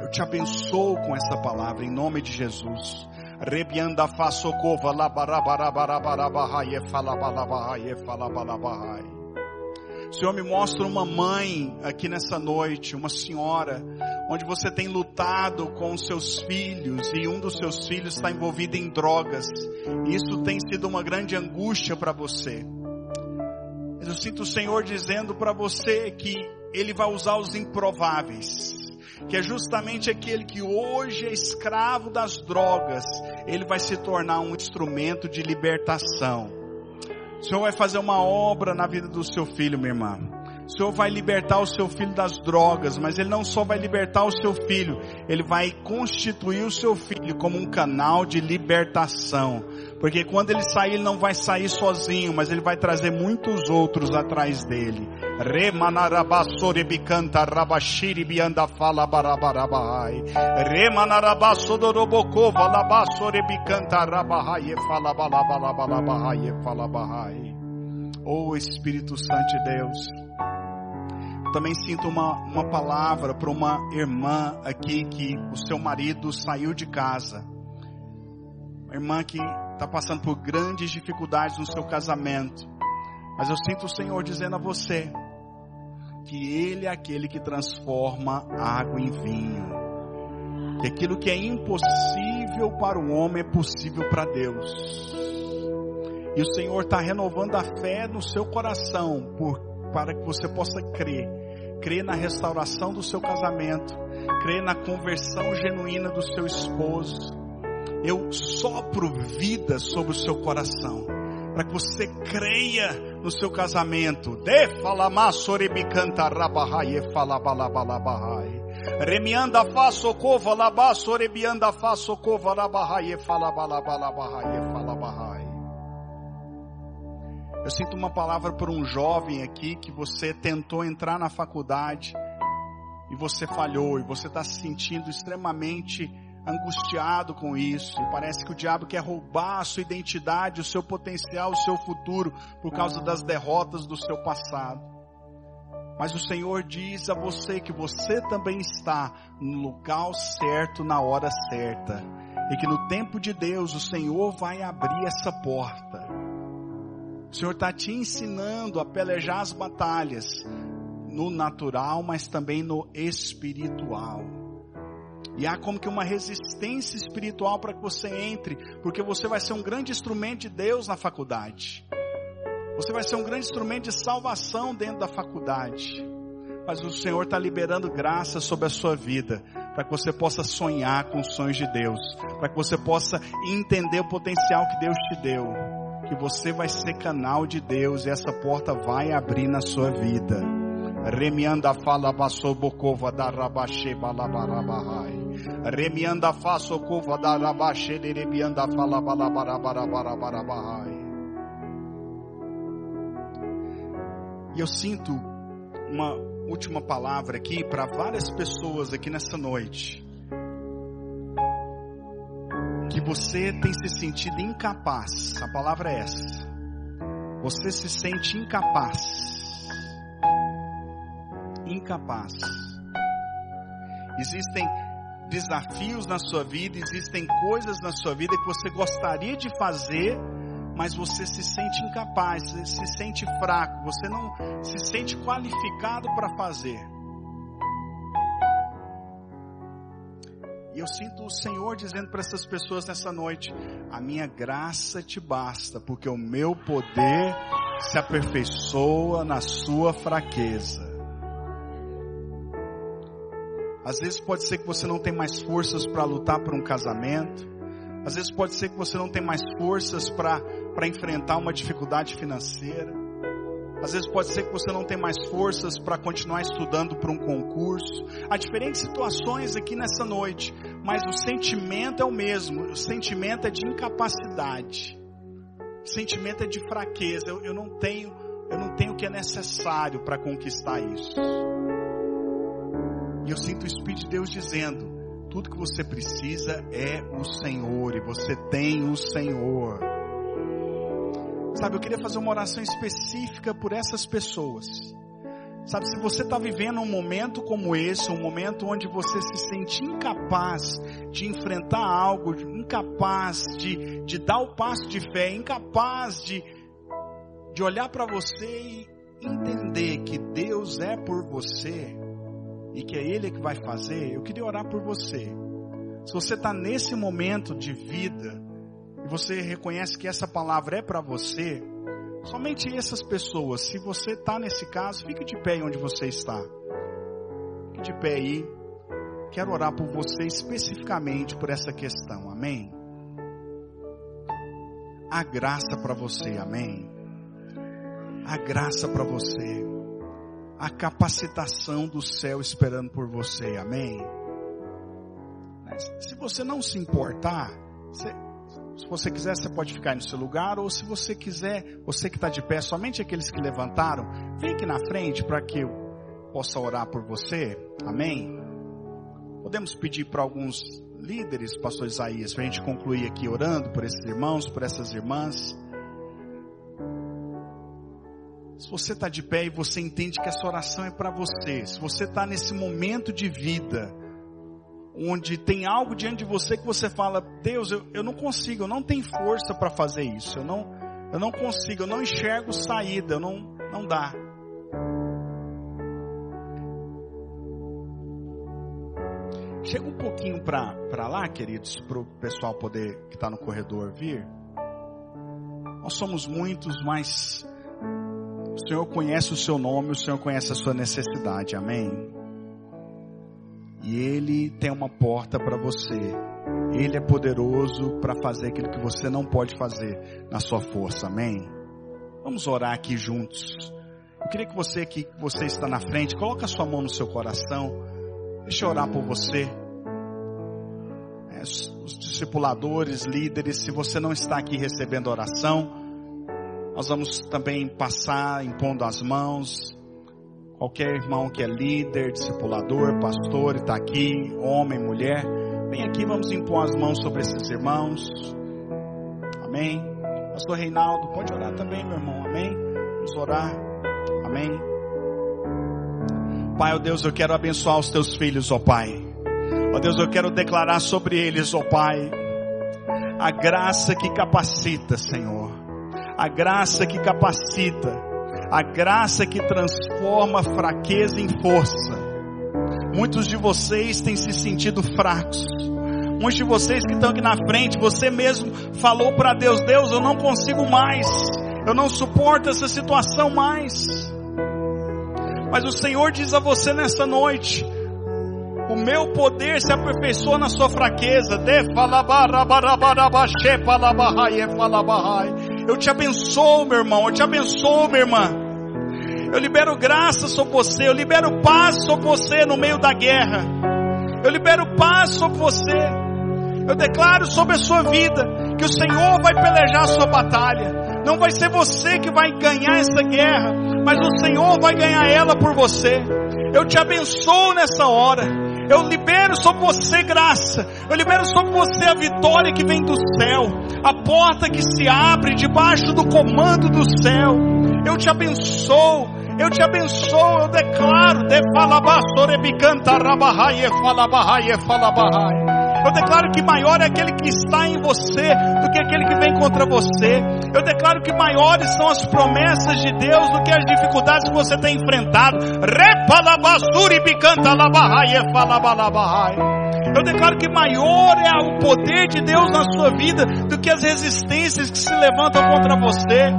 Eu te abençoo com essa palavra em nome de Jesus. Rebianda fasokova labarabarabarabarabahaye falabalabahaye falabalabahai. Senhor me mostra uma mãe aqui nessa noite, uma senhora, onde você tem lutado com seus filhos e um dos seus filhos está envolvido em drogas. E isso tem sido uma grande angústia para você. Eu sinto o Senhor dizendo para você que Ele vai usar os improváveis que é justamente aquele que hoje é escravo das drogas, ele vai se tornar um instrumento de libertação. O Senhor vai fazer uma obra na vida do seu filho, minha irmã. O Senhor vai libertar o seu filho das drogas, mas Ele não só vai libertar o seu filho, Ele vai constituir o seu filho como um canal de libertação. Porque quando ele sair, ele não vai sair sozinho, mas ele vai trazer muitos outros atrás dele. Remanarabasorebicanta rabashiri bianda fala rabahai fala fala. Oh Espírito Santo de Deus. Também sinto uma, uma palavra para uma irmã aqui que o seu marido saiu de casa. Uma irmã que está passando por grandes dificuldades no seu casamento. Mas eu sinto o Senhor dizendo a você que Ele é aquele que transforma água em vinho. Que aquilo que é impossível para o homem é possível para Deus. E o Senhor está renovando a fé no seu coração por, para que você possa crer. Crer na restauração do seu casamento. Crer na conversão genuína do seu esposo eu sopro vida sobre o seu coração, para que você creia no seu casamento. De falamá sorebicanta rabahai e falabalabalabahai. Remianda fa sokova labá sorebianda fa sokova labahai e falabalabalabahai falabahai. Eu sinto uma palavra para um jovem aqui que você tentou entrar na faculdade e você falhou e você está se sentindo extremamente angustiado com isso. Parece que o diabo quer roubar a sua identidade, o seu potencial, o seu futuro, por causa das derrotas do seu passado. Mas o Senhor diz a você que você também está no lugar certo, na hora certa. E que no tempo de Deus o Senhor vai abrir essa porta. O Senhor está te ensinando a pelejar as batalhas no natural, mas também no espiritual. E há como que uma resistência espiritual para que você entre, porque você vai ser um grande instrumento de Deus na faculdade. Você vai ser um grande instrumento de salvação dentro da faculdade. Mas o Senhor está liberando graça sobre a sua vida, para que você possa sonhar com os sonhos de Deus, para que você possa entender o potencial que Deus te deu, que você vai ser canal de Deus e essa porta vai abrir na sua vida. Remianda fala basobokova da rabache balabarabahai. Remianda fasokova da rabache remianda fala balabarabarabarabahai. E eu sinto uma última palavra aqui para várias pessoas aqui nessa noite. Que você tem se sentido incapaz. A palavra é essa. Você se sente incapaz. Incapaz. Existem desafios na sua vida, existem coisas na sua vida que você gostaria de fazer, mas você se sente incapaz, se sente fraco, você não se sente qualificado para fazer. E eu sinto o Senhor dizendo para essas pessoas nessa noite: a minha graça te basta, porque o meu poder se aperfeiçoa na sua fraqueza. Às vezes pode ser que você não tem mais forças para lutar por um casamento. Às vezes pode ser que você não tem mais forças para enfrentar uma dificuldade financeira. Às vezes pode ser que você não tem mais forças para continuar estudando para um concurso. Há diferentes situações aqui nessa noite, mas o sentimento é o mesmo. O sentimento é de incapacidade. O sentimento é de fraqueza. Eu, eu não tenho, eu não tenho o que é necessário para conquistar isso. E eu sinto o Espírito de Deus dizendo: tudo que você precisa é o Senhor e você tem o Senhor. Sabe, eu queria fazer uma oração específica por essas pessoas. Sabe, se você está vivendo um momento como esse, um momento onde você se sente incapaz de enfrentar algo, incapaz de, de dar o passo de fé, incapaz de, de olhar para você e entender que Deus é por você e que é Ele que vai fazer, eu queria orar por você. Se você está nesse momento de vida, e você reconhece que essa palavra é para você, somente essas pessoas, se você está nesse caso, fique de pé onde você está. Fique de pé aí. Quero orar por você especificamente por essa questão, amém? A graça para você, amém? A graça para você, a capacitação do céu esperando por você, amém? Se você não se importar, você, se você quiser, você pode ficar no seu lugar, ou se você quiser, você que está de pé, somente aqueles que levantaram, vem aqui na frente para que eu possa orar por você. Amém? Podemos pedir para alguns líderes, pastor Isaías, para a gente concluir aqui orando por esses irmãos, por essas irmãs. Se você está de pé e você entende que essa oração é para você, se você está nesse momento de vida, onde tem algo diante de você que você fala, Deus, eu, eu não consigo, eu não tenho força para fazer isso, eu não, eu não consigo, eu não enxergo saída, eu não, não dá. Chega um pouquinho para lá, queridos, para o pessoal poder que está no corredor vir. Nós somos muitos, mas o Senhor conhece o seu nome, o Senhor conhece a sua necessidade, amém? E Ele tem uma porta para você. Ele é poderoso para fazer aquilo que você não pode fazer na sua força. Amém? Vamos orar aqui juntos. Eu queria que você que você está na frente, coloque a sua mão no seu coração. Deixa eu orar por você. É, os discipuladores, líderes, se você não está aqui recebendo oração, nós vamos também passar impondo as mãos. Qualquer irmão que é líder, discipulador, pastor, está aqui, homem, mulher, vem aqui, vamos impor as mãos sobre esses irmãos. Amém. Pastor Reinaldo, pode orar também, meu irmão. Amém. Vamos orar. Amém. Pai, ó oh Deus, eu quero abençoar os teus filhos, ó oh Pai. Ó oh Deus, eu quero declarar sobre eles, ó Pai, a graça que capacita, Senhor. A graça que capacita a graça que transforma fraqueza em força. Muitos de vocês têm se sentido fracos. Muitos de vocês que estão aqui na frente, você mesmo falou para Deus: Deus, eu não consigo mais, eu não suporto essa situação mais. Mas o Senhor diz a você nessa noite: O meu poder se aperfeiçoa na sua fraqueza. Eu te abençoo, meu irmão. Eu te abençoo, minha irmã. Eu libero graça sobre você. Eu libero paz sobre você no meio da guerra. Eu libero paz sobre você. Eu declaro sobre a sua vida que o Senhor vai pelejar a sua batalha. Não vai ser você que vai ganhar essa guerra, mas o Senhor vai ganhar ela por você. Eu te abençoo nessa hora. Eu libero sobre você graça. Eu libero sobre você a vitória que vem do céu. A porta que se abre debaixo do comando do céu. Eu te abençoo. Eu te abençoo. Eu declaro. De falabasorebicanta rabahai e falabahai e falabahai. Eu declaro que maior é aquele que está em você do que aquele que vem contra você. Eu declaro que maiores são as promessas de Deus do que as dificuldades que você tem enfrentado. Eu declaro que maior é o poder de Deus na sua vida do que as resistências que se levantam contra você.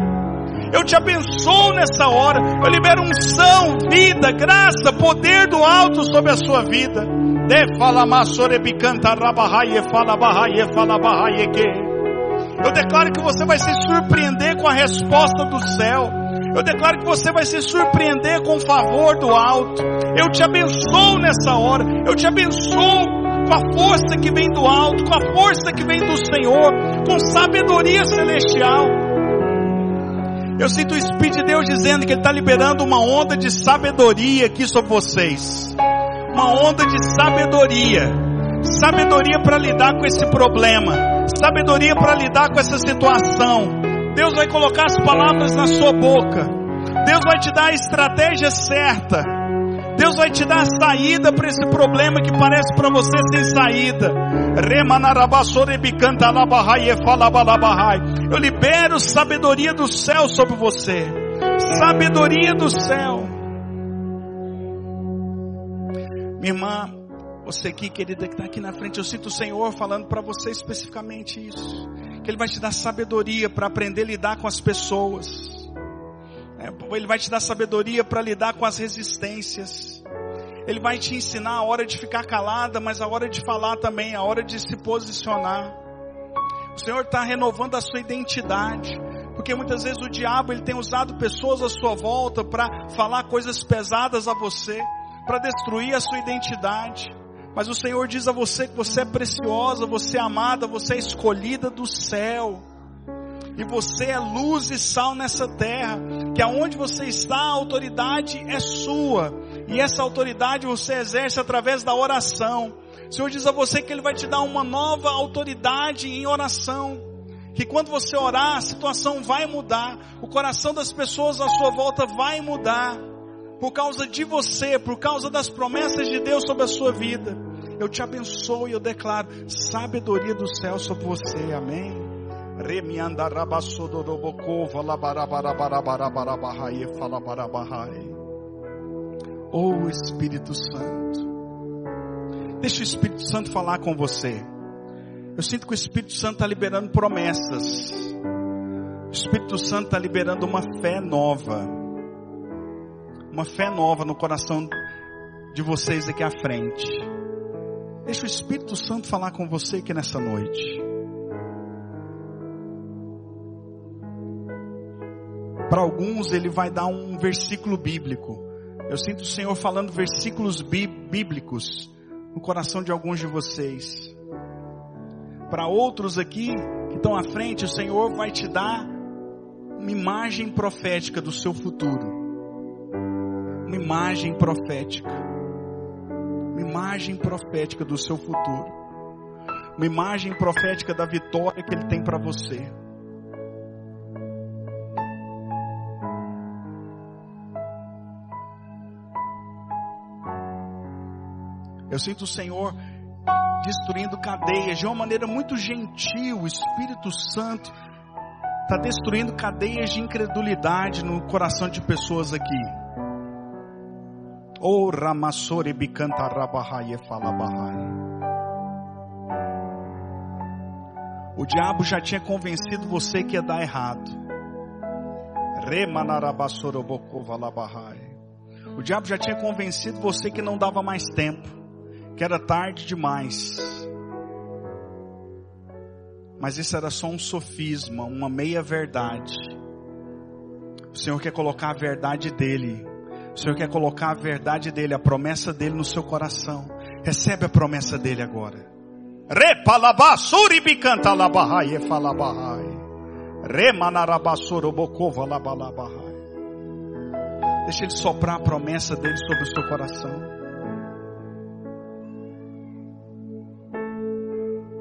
Eu te abençoo nessa hora. Eu libero unção, vida, graça, poder do alto sobre a sua vida. Eu declaro que você vai se surpreender com a resposta do céu. Eu declaro que você vai se surpreender com o favor do alto. Eu te abençoo nessa hora. Eu te abençoo com a força que vem do alto, com a força que vem do Senhor, com sabedoria celestial. Eu sinto o Espírito de Deus dizendo que Ele está liberando uma onda de sabedoria aqui sobre vocês uma onda de sabedoria. Sabedoria para lidar com esse problema. Sabedoria para lidar com essa situação. Deus vai colocar as palavras na sua boca. Deus vai te dar a estratégia certa. Deus vai te dar a saída para esse problema que parece para você sem saída. Eu libero sabedoria do céu sobre você. Sabedoria do céu. Minha irmã, você aqui, querida, que está aqui na frente, eu sinto o Senhor falando para você especificamente isso. Que Ele vai te dar sabedoria para aprender a lidar com as pessoas. É, Ele vai te dar sabedoria para lidar com as resistências. Ele vai te ensinar a hora de ficar calada, mas a hora de falar também, a hora de se posicionar. O Senhor está renovando a sua identidade. Porque muitas vezes o diabo ele tem usado pessoas à sua volta para falar coisas pesadas a você para destruir a sua identidade. Mas o Senhor diz a você que você é preciosa, você é amada, você é escolhida do céu. E você é luz e sal nessa terra. Que aonde você está, a autoridade é sua. E essa autoridade você exerce através da oração. O Senhor diz a você que Ele vai te dar uma nova autoridade em oração. Que quando você orar, a situação vai mudar. O coração das pessoas à sua volta vai mudar por causa de você, por causa das promessas de Deus sobre a sua vida. Eu te abençoo e eu declaro sabedoria do céu sobre você. Amém. Oh Espírito Santo. Deixa o Espírito Santo falar com você. Eu sinto que o Espírito Santo está liberando promessas. O Espírito Santo está liberando uma fé nova uma fé nova no coração de vocês aqui à frente. Deixa o Espírito Santo falar com você aqui nessa noite. Para alguns ele vai dar um versículo bíblico. Eu sinto o Senhor falando versículos bíblicos no coração de alguns de vocês. Para outros aqui que estão à frente, o Senhor vai te dar uma imagem profética do seu futuro uma imagem profética. Uma imagem profética do seu futuro. Uma imagem profética da vitória que Ele tem para você. Eu sinto o Senhor destruindo cadeias de uma maneira muito gentil. O Espírito Santo está destruindo cadeias de incredulidade no coração de pessoas aqui. O Ramassore Bicanta Falabahai. O diabo já tinha convencido você que ia dar errado. O diabo já tinha convencido você que não dava mais tempo, que era tarde demais. Mas isso era só um sofisma, uma meia verdade. O Senhor quer colocar a verdade dele. O Senhor quer colocar a verdade dele, a promessa dele no seu coração. Recebe a promessa dele agora. Labahai e falabahai. Labalabahai. Deixa ele soprar a promessa dele sobre o seu coração.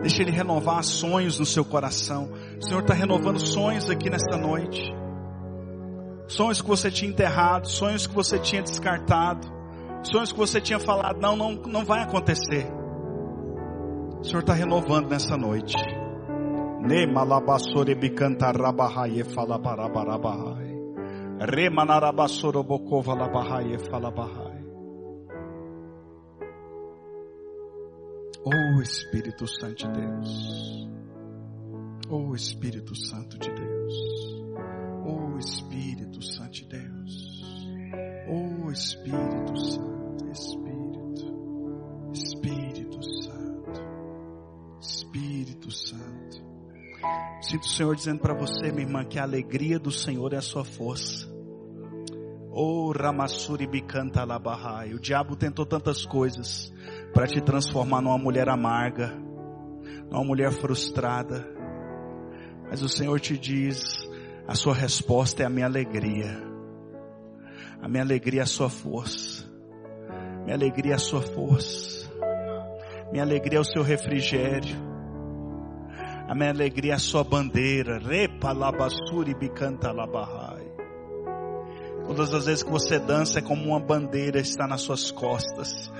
Deixa Ele renovar sonhos no seu coração. O Senhor está renovando sonhos aqui nesta noite. Sonhos que você tinha enterrado, sonhos que você tinha descartado, sonhos que você tinha falado, não, não, não vai acontecer. O Senhor está renovando nessa noite. Ne malabassore Oh Espírito Santo de Deus. Oh Espírito Santo de Deus. Oh Espírito Santo de Deus. Oh Espírito Santo, Espírito. Espírito Santo. Espírito Santo. Sinto o Senhor dizendo para você, minha irmã, que a alegria do Senhor é a sua força. Oh Ramassuri Bicanta Labahai. O diabo tentou tantas coisas para te transformar numa mulher amarga, numa mulher frustrada. Mas o Senhor te diz: a sua resposta é a minha alegria. A minha alegria é a sua força. Minha alegria é a sua força. Minha alegria é o seu refrigério. A minha alegria é a sua bandeira. Repa labasuri bicanta labahai. Todas as vezes que você dança é como uma bandeira está nas suas costas.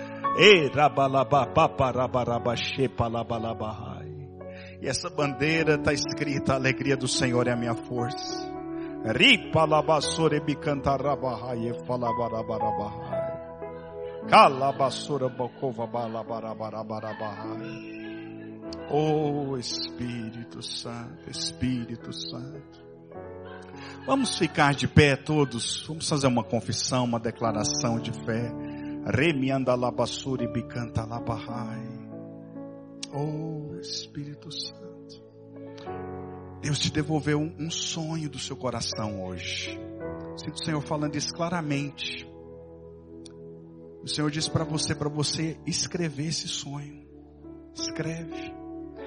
E essa bandeira está escrita: a alegria do Senhor é a minha força. Calabassora bocova balabarabarabahai. Oh Espírito Santo, Espírito Santo. Vamos ficar de pé todos. Vamos fazer uma confissão, uma declaração de fé. Remiandalabassuri bicanta labahai. Oh Espírito Santo. Deus te devolveu um, um sonho do seu coração hoje. Sinto o Senhor falando isso claramente. O Senhor disse para você, para você escrever esse sonho. Escreve.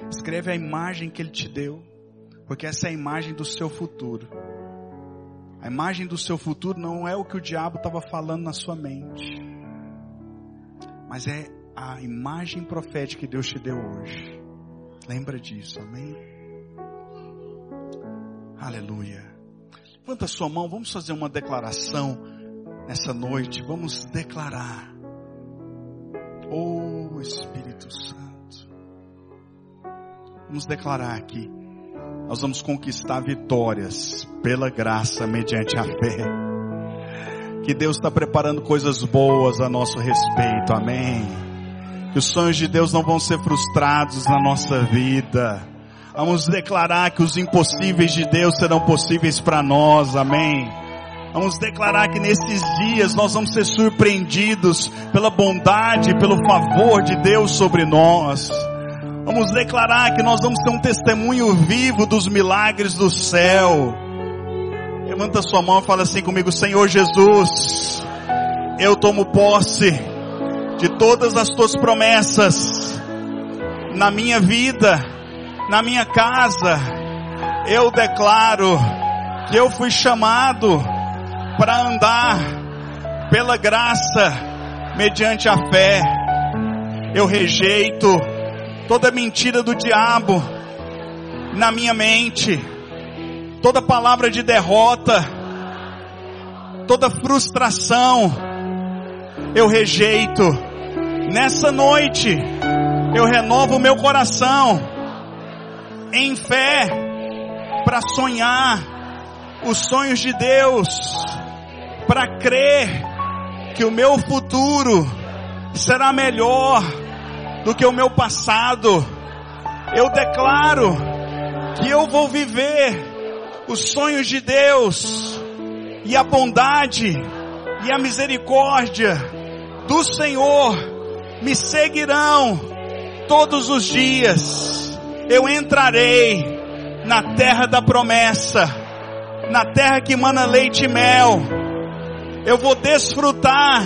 Escreve a imagem que Ele te deu. Porque essa é a imagem do seu futuro. A imagem do seu futuro não é o que o diabo estava falando na sua mente mas é a imagem profética que Deus te deu hoje. Lembra disso, amém? Aleluia. Levanta sua mão, vamos fazer uma declaração nessa noite. Vamos declarar. Oh Espírito Santo. Vamos declarar aqui. Nós vamos conquistar vitórias pela graça mediante a fé que Deus está preparando coisas boas a nosso respeito, amém. Que os sonhos de Deus não vão ser frustrados na nossa vida. Vamos declarar que os impossíveis de Deus serão possíveis para nós, amém. Vamos declarar que nesses dias nós vamos ser surpreendidos pela bondade, pelo favor de Deus sobre nós. Vamos declarar que nós vamos ter um testemunho vivo dos milagres do céu. Levanta sua mão e fala assim comigo, Senhor Jesus, eu tomo posse de todas as tuas promessas na minha vida, na minha casa. Eu declaro que eu fui chamado para andar pela graça mediante a fé. Eu rejeito toda mentira do diabo na minha mente toda palavra de derrota, toda frustração, eu rejeito. Nessa noite, eu renovo o meu coração em fé para sonhar os sonhos de Deus, para crer que o meu futuro será melhor do que o meu passado. Eu declaro que eu vou viver os sonhos de Deus e a bondade e a misericórdia do Senhor me seguirão todos os dias. Eu entrarei na terra da promessa, na terra que mana leite e mel. Eu vou desfrutar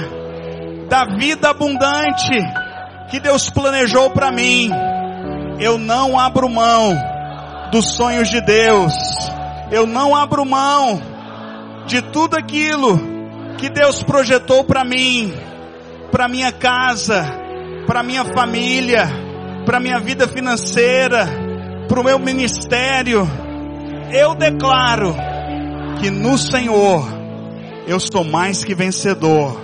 da vida abundante que Deus planejou para mim. Eu não abro mão dos sonhos de Deus. Eu não abro mão de tudo aquilo que Deus projetou para mim, para minha casa, para minha família, para minha vida financeira, para o meu ministério. Eu declaro que no Senhor eu sou mais que vencedor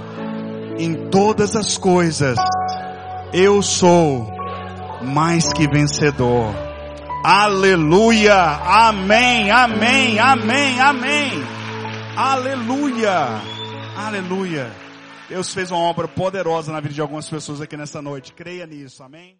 em todas as coisas. Eu sou mais que vencedor. Aleluia! Amém, amém, amém, amém. Aleluia! Aleluia! Deus fez uma obra poderosa na vida de algumas pessoas aqui nessa noite. Creia nisso, amém?